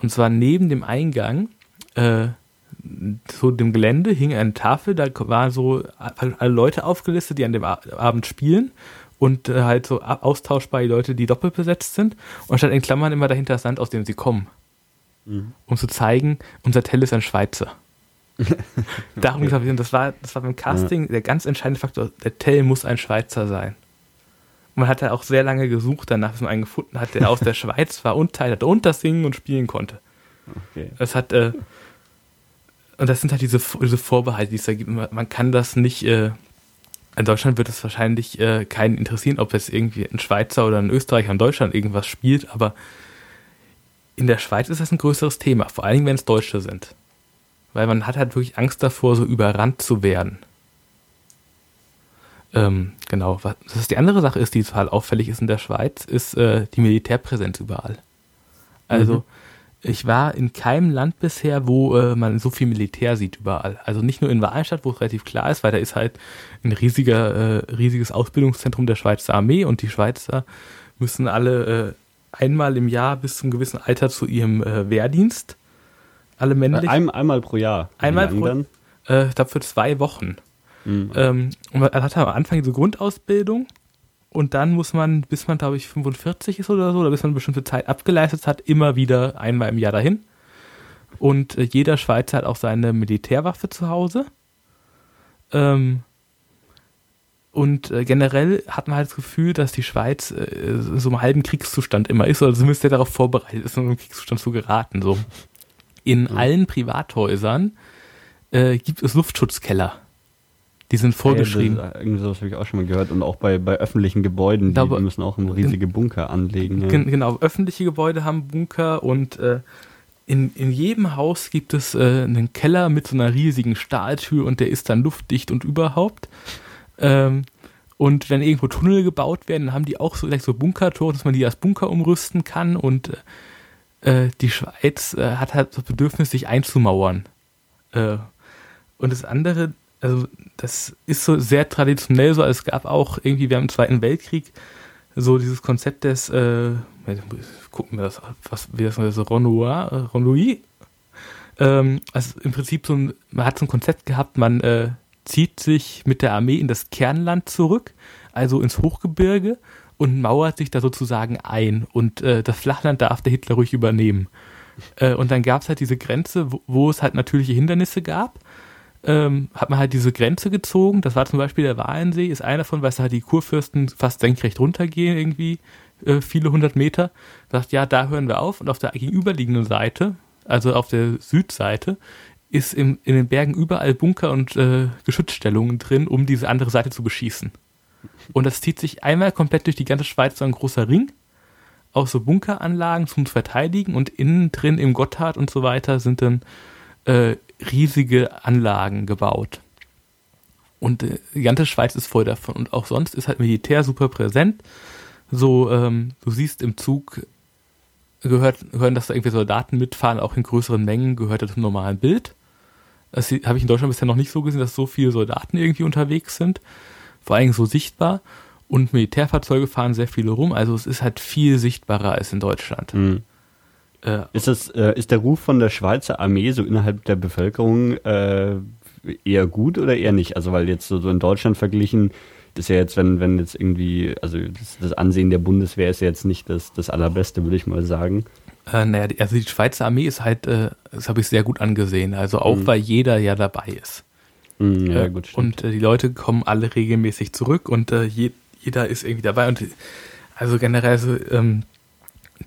Speaker 2: Und zwar neben dem Eingang äh, zu dem Gelände hing eine Tafel, da waren so alle Leute aufgelistet, die an dem Abend spielen und äh, halt so austauschbar die Leute, die doppelt besetzt sind. Und statt in Klammern immer dahinter das Land, aus dem sie kommen mhm. um zu zeigen, unser Tell ist ein Schweizer. Darum okay. ich, das war, das war beim Casting ja. der ganz entscheidende Faktor. Der Tell muss ein Schweizer sein. Und man hat ja auch sehr lange gesucht danach, bis man einen gefunden hat, der aus der Schweiz war und Teil hatte und das singen und spielen konnte. Okay. Es hat, äh, und das sind halt diese, diese Vorbehalte, die es da gibt. Man kann das nicht, äh, in Deutschland wird es wahrscheinlich äh, keinen interessieren, ob jetzt irgendwie ein Schweizer oder ein Österreicher in Deutschland irgendwas spielt, aber in der Schweiz ist das ein größeres Thema, vor allem wenn es Deutsche sind. Weil man hat halt wirklich Angst davor, so überrannt zu werden. Ähm, genau, was das die andere Sache ist, die total auffällig ist in der Schweiz, ist äh, die Militärpräsenz überall. Also, mhm. ich war in keinem Land bisher, wo äh, man so viel Militär sieht überall. Also nicht nur in Wahlstadt, wo es relativ klar ist, weil da ist halt ein riesiger, äh, riesiges Ausbildungszentrum der Schweizer Armee und die Schweizer müssen alle äh, einmal im Jahr bis zum gewissen Alter zu ihrem äh, Wehrdienst. Alle männlich.
Speaker 1: Ein, einmal pro Jahr.
Speaker 2: Einmal pro Jahr. Äh, ich glaube für zwei Wochen. Mhm. Ähm, und man hat am Anfang diese Grundausbildung und dann muss man, bis man glaube ich 45 ist oder so, oder bis man eine bestimmte Zeit abgeleistet hat, immer wieder einmal im Jahr dahin. Und äh, jeder Schweizer hat auch seine Militärwaffe zu Hause. Ähm, und äh, generell hat man halt das Gefühl, dass die Schweiz äh, in so einem halben Kriegszustand immer ist, oder zumindest der darauf vorbereitet ist, in so einem Kriegszustand zu geraten. So. In mhm. allen Privathäusern äh, gibt es Luftschutzkeller. Die sind vorgeschrieben.
Speaker 1: Ja, das, irgendwie sowas habe ich auch schon mal gehört. Und auch bei, bei öffentlichen Gebäuden, die, die müssen auch riesige Bunker anlegen.
Speaker 2: Ja. Genau, öffentliche Gebäude haben Bunker und äh, in, in jedem Haus gibt es äh, einen Keller mit so einer riesigen Stahltür und der ist dann luftdicht und überhaupt. Ähm, und wenn irgendwo Tunnel gebaut werden, dann haben die auch so, so Bunkertore, dass man die als Bunker umrüsten kann. Und äh, die Schweiz äh, hat halt das Bedürfnis, sich einzumauern. Äh, und das andere, also das ist so sehr traditionell so. Es gab auch irgendwie während dem Zweiten Weltkrieg so dieses Konzept des, äh, gucken wir das, was, wie das heißt, Renoir, Renouille. Ähm, also im Prinzip so ein, man hat so ein Konzept gehabt, man äh, zieht sich mit der Armee in das Kernland zurück, also ins Hochgebirge und mauert sich da sozusagen ein. Und äh, das Flachland darf der Hitler ruhig übernehmen. Äh, und dann gab es halt diese Grenze, wo, wo, es halt natürliche Hindernisse gab. Ähm, hat man halt diese Grenze gezogen. Das war zum Beispiel der Walensee, ist einer weil es halt die Kurfürsten fast senkrecht runtergehen, irgendwie äh, viele hundert Meter. Sagt, ja, da hören wir auf. Und auf der gegenüberliegenden Seite, also auf der Südseite, ist im, in den Bergen überall Bunker und äh, Geschützstellungen drin, um diese andere Seite zu beschießen. Und das zieht sich einmal komplett durch die ganze Schweiz so ein großer Ring auch so Bunkeranlagen zum Verteidigen und innen drin im Gotthard und so weiter sind dann äh, riesige Anlagen gebaut. Und äh, die ganze Schweiz ist voll davon. Und auch sonst ist halt Militär super präsent. So, ähm, du siehst im Zug, gehört, hören, dass da irgendwie Soldaten mitfahren, auch in größeren Mengen, gehört das zum normalen Bild. Das habe ich in Deutschland bisher noch nicht so gesehen, dass so viele Soldaten irgendwie unterwegs sind. Vor allem so sichtbar. Und Militärfahrzeuge fahren sehr viele rum, also es ist halt viel sichtbarer als in Deutschland. Mhm.
Speaker 1: Äh, ist, das, äh, ist der Ruf von der Schweizer Armee so innerhalb der Bevölkerung äh, eher gut oder eher nicht? Also weil jetzt so, so in Deutschland verglichen, ist ja jetzt, wenn, wenn jetzt irgendwie, also das, das Ansehen der Bundeswehr ist ja jetzt nicht das, das allerbeste, würde ich mal sagen.
Speaker 2: Äh, naja, also die Schweizer Armee ist halt, äh, das habe ich sehr gut angesehen. Also auch, mhm. weil jeder ja dabei ist. Mhm, ja, äh, gut, stimmt. Und äh, die Leute kommen alle regelmäßig zurück und äh, je, jeder ist irgendwie dabei. Und also generell so, ähm,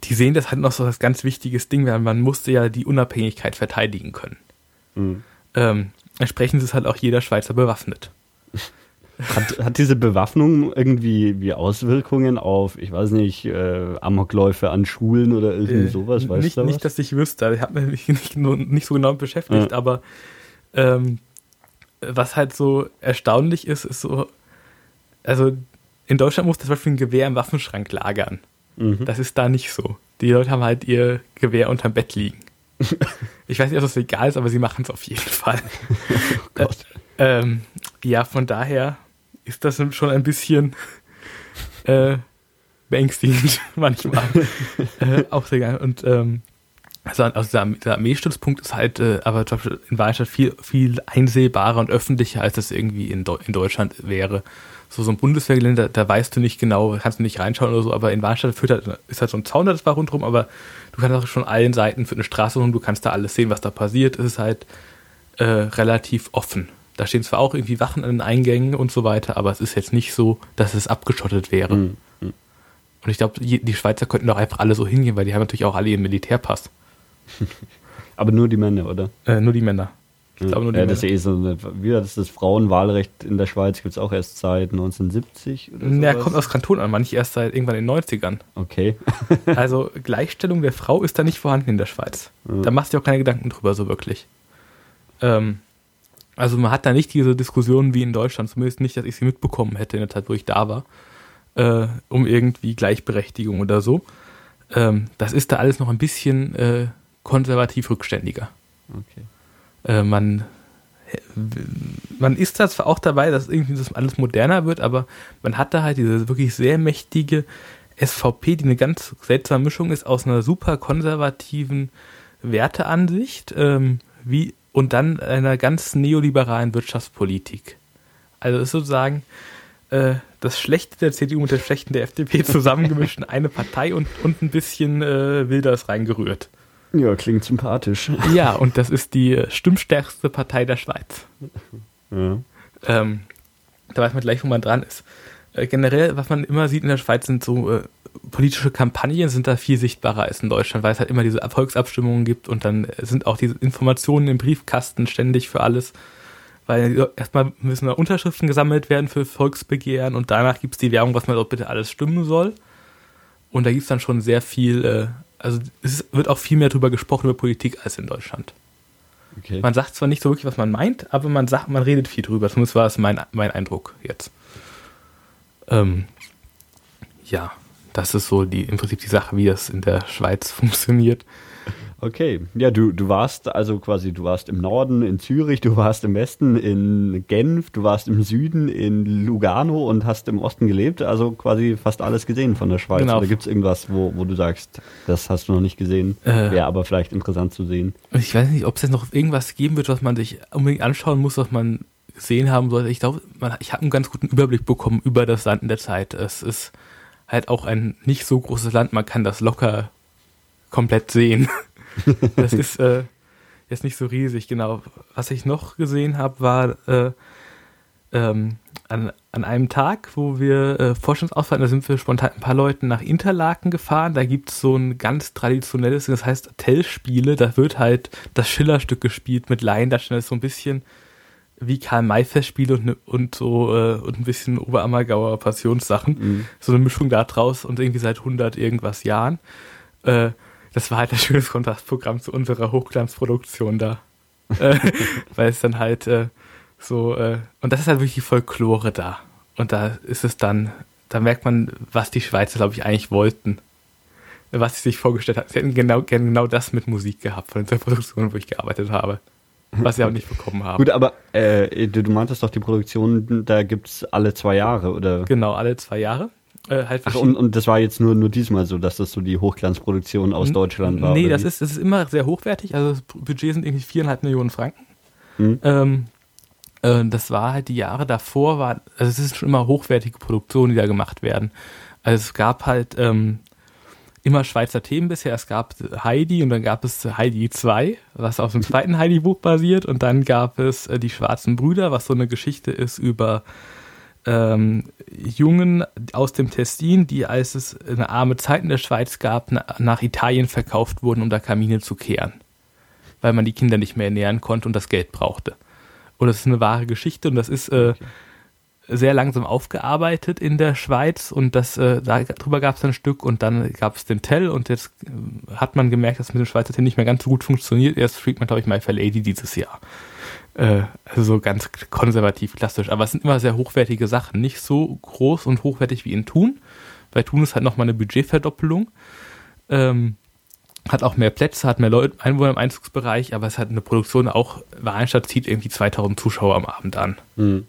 Speaker 2: die sehen das halt noch so als ganz wichtiges Ding, weil man musste ja die Unabhängigkeit verteidigen können. Mhm. Ähm, entsprechend ist halt auch jeder Schweizer bewaffnet.
Speaker 1: Hat, hat diese Bewaffnung irgendwie wie Auswirkungen auf, ich weiß nicht, äh, Amokläufe an Schulen oder irgendwie äh, sowas?
Speaker 2: Weißt nicht,
Speaker 1: du
Speaker 2: was? nicht, dass ich wüsste. Ich habe mich nicht, nicht, so genau beschäftigt, ja. aber ähm, was halt so erstaunlich ist, ist so, also in Deutschland muss das Beispiel ein Gewehr im Waffenschrank lagern. Mhm. Das ist da nicht so. Die Leute haben halt ihr Gewehr unterm Bett liegen. ich weiß nicht, ob das egal ist, aber sie machen es auf jeden Fall. oh Gott. Äh, ähm, ja, von daher ist das schon ein bisschen äh, beängstigend manchmal. äh, auch sehr geil. Und ähm, also, also der, der Armeestützpunkt ist halt äh, aber zum Beispiel in Walstadt viel, viel einsehbarer und öffentlicher, als das irgendwie in, in Deutschland wäre so, so ein Bundeswehrgelände, da, da weißt du nicht genau, kannst du nicht reinschauen oder so, aber in Warnstadt führt halt, ist halt so ein Zaun, das war rundherum, aber du kannst auch schon allen Seiten für eine Straße rum, du kannst da alles sehen, was da passiert. Es ist halt äh, relativ offen. Da stehen zwar auch irgendwie Wachen an den Eingängen und so weiter, aber es ist jetzt nicht so, dass es abgeschottet wäre. Mhm. Und ich glaube, die Schweizer könnten doch einfach alle so hingehen, weil die haben natürlich auch alle ihren Militärpass.
Speaker 1: aber nur die Männer, oder?
Speaker 2: Äh, nur die Männer.
Speaker 1: Ich glaube nur die ja, das ist eh so eine, wie das, das Frauenwahlrecht in der Schweiz gibt es auch erst seit 1970
Speaker 2: oder so. Ja, kommt aus Kanton an, manche erst seit irgendwann in den 90ern.
Speaker 1: Okay.
Speaker 2: also Gleichstellung der Frau ist da nicht vorhanden in der Schweiz. Ja. Da machst du auch keine Gedanken drüber, so wirklich. Ähm, also man hat da nicht diese Diskussionen wie in Deutschland, zumindest nicht, dass ich sie mitbekommen hätte in der Zeit, wo ich da war, äh, um irgendwie Gleichberechtigung oder so. Ähm, das ist da alles noch ein bisschen äh, konservativ rückständiger. Okay. Äh, man, man ist da zwar auch dabei, dass irgendwie das alles moderner wird, aber man hat da halt diese wirklich sehr mächtige SVP, die eine ganz seltsame Mischung ist aus einer super konservativen Werteansicht ähm, wie, und dann einer ganz neoliberalen Wirtschaftspolitik. Also ist sozusagen äh, das Schlechte der CDU mit dem Schlechten der FDP zusammengemischt in eine Partei und, und ein bisschen äh, Wilders reingerührt.
Speaker 1: Ja, klingt sympathisch.
Speaker 2: Ja, und das ist die stimmstärkste Partei der Schweiz. Ja. Ähm, da weiß man gleich, wo man dran ist. Äh, generell, was man immer sieht in der Schweiz, sind so äh, politische Kampagnen sind da viel sichtbarer als in Deutschland, weil es halt immer diese Erfolgsabstimmungen gibt und dann sind auch diese Informationen im Briefkasten ständig für alles. Weil erstmal müssen da Unterschriften gesammelt werden für Volksbegehren und danach gibt es die Werbung, was man dort bitte alles stimmen soll. Und da gibt es dann schon sehr viel äh, also es wird auch viel mehr darüber gesprochen über Politik als in Deutschland. Okay. Man sagt zwar nicht so wirklich, was man meint, aber man sagt, man redet viel drüber. Zumindest war es mein, mein Eindruck jetzt. Ähm, ja, das ist so die, im Prinzip die Sache, wie das in der Schweiz funktioniert.
Speaker 1: Okay, ja, du, du warst also quasi, du warst im Norden in Zürich, du warst im Westen in Genf, du warst im Süden in Lugano und hast im Osten gelebt, also quasi fast alles gesehen von der Schweiz. Genau. Oder gibt es irgendwas, wo, wo du sagst, das hast du noch nicht gesehen, äh, wäre aber vielleicht interessant zu sehen?
Speaker 2: Ich weiß nicht, ob es jetzt noch irgendwas geben wird, was man sich unbedingt anschauen muss, was man gesehen haben sollte. Ich glaube, ich habe einen ganz guten Überblick bekommen über das Land in der Zeit. Es ist halt auch ein nicht so großes Land, man kann das locker komplett sehen. das ist äh, jetzt nicht so riesig, genau. Was ich noch gesehen habe, war äh, ähm, an, an einem Tag, wo wir äh, Forschungsausfall, da sind wir spontan ein paar Leuten nach Interlaken gefahren. Da gibt es so ein ganz traditionelles, das heißt Tellspiele. Da wird halt das Schillerstück gespielt mit Laiendarstellern. Das ist so ein bisschen wie Karl-May-Festspiele und, ne, und so äh, und ein bisschen Oberammergauer Passionssachen. Mhm. So eine Mischung da draus und irgendwie seit 100 irgendwas Jahren. Äh, das war halt ein schönes Kontrastprogramm zu unserer Hochglanzproduktion da. äh, weil es dann halt äh, so, äh, und das ist halt wirklich die Folklore da. Und da ist es dann, da merkt man, was die Schweizer, glaube ich, eigentlich wollten. Was sie sich vorgestellt hat. Sie hätten genau, genau das mit Musik gehabt von der Produktion, wo ich gearbeitet habe. Was sie auch nicht bekommen haben.
Speaker 1: Gut, aber äh, du, du meintest doch, die Produktion, da gibt es alle zwei Jahre, oder?
Speaker 2: Genau, alle zwei Jahre.
Speaker 1: Äh, halt Ach, und, und das war jetzt nur, nur diesmal so, dass das so die Hochglanzproduktion aus Deutschland war?
Speaker 2: Nee, das ist, das ist immer sehr hochwertig. Also das Budget sind irgendwie viereinhalb Millionen Franken. Hm. Ähm, äh, das war halt die Jahre davor, war, also es ist schon immer hochwertige Produktionen, die da gemacht werden. Also es gab halt ähm, immer Schweizer Themen bisher. Es gab Heidi und dann gab es Heidi 2, was auf dem zweiten Heidi-Buch basiert. Und dann gab es äh, die Schwarzen Brüder, was so eine Geschichte ist über ähm, Jungen aus dem Tessin, die, als es eine arme Zeit in der Schweiz gab, na, nach Italien verkauft wurden, um da Kamine zu kehren. Weil man die Kinder nicht mehr ernähren konnte und das Geld brauchte. Und das ist eine wahre Geschichte und das ist äh, okay. Sehr langsam aufgearbeitet in der Schweiz und das, äh, darüber gab es ein Stück und dann gab es den Tell und jetzt äh, hat man gemerkt, dass mit dem Schweizer Tell nicht mehr ganz so gut funktioniert. Erst fliegt man, glaube ich, My Fair Lady dieses Jahr. Äh, also so ganz konservativ, klassisch. Aber es sind immer sehr hochwertige Sachen. Nicht so groß und hochwertig wie in Thun. Bei Thun ist halt nochmal eine Budgetverdoppelung. Ähm, hat auch mehr Plätze, hat mehr Leute, Einwohner im Einzugsbereich, aber es hat eine Produktion auch, Warenstadt zieht irgendwie 2000 Zuschauer am Abend an. Mhm.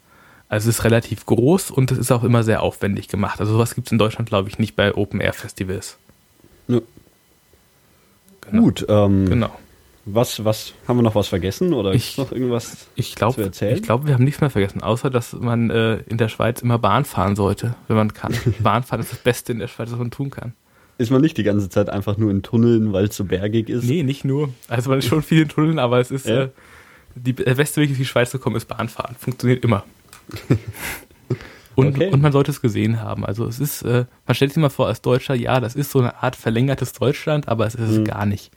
Speaker 2: Also es ist relativ groß und es ist auch immer sehr aufwendig gemacht. Also sowas gibt es in Deutschland, glaube ich, nicht bei Open-Air-Festivals. Ja.
Speaker 1: Genau. Gut, ähm, genau. Was, was, haben wir noch was vergessen oder
Speaker 2: ich,
Speaker 1: noch irgendwas
Speaker 2: ich glaub, zu erzählen? Ich glaube, wir haben nichts mehr vergessen, außer dass man äh, in der Schweiz immer Bahn fahren sollte, wenn man kann. Bahnfahren ist das Beste in der Schweiz, was man tun kann.
Speaker 1: Ist man nicht die ganze Zeit einfach nur in Tunneln, weil es so bergig ist?
Speaker 2: Nee, nicht nur. Also man ist schon viel in Tunneln, aber es ist ja. äh, die, der beste Weg, in die Schweiz zu kommen, ist Bahnfahren. Funktioniert immer. Und, okay. und, man sollte es gesehen haben. Also es ist, äh, man stellt sich mal vor als Deutscher, ja, das ist so eine Art verlängertes Deutschland, aber es ist mhm. es gar nicht.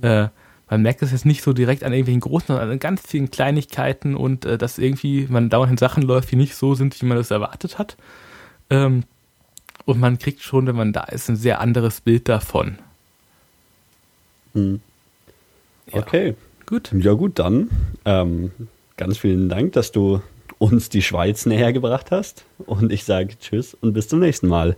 Speaker 2: Äh, man merkt es jetzt nicht so direkt an irgendwelchen großen, sondern an ganz vielen Kleinigkeiten und äh, dass irgendwie man dauernd in Sachen läuft, die nicht so sind, wie man das erwartet hat. Ähm, und man kriegt schon, wenn man da ist, ein sehr anderes Bild davon.
Speaker 1: Hm. Ja. Okay. Gut. Ja, gut, dann ähm, ganz vielen Dank, dass du uns die Schweiz näher gebracht hast. Und ich sage Tschüss und bis zum nächsten Mal.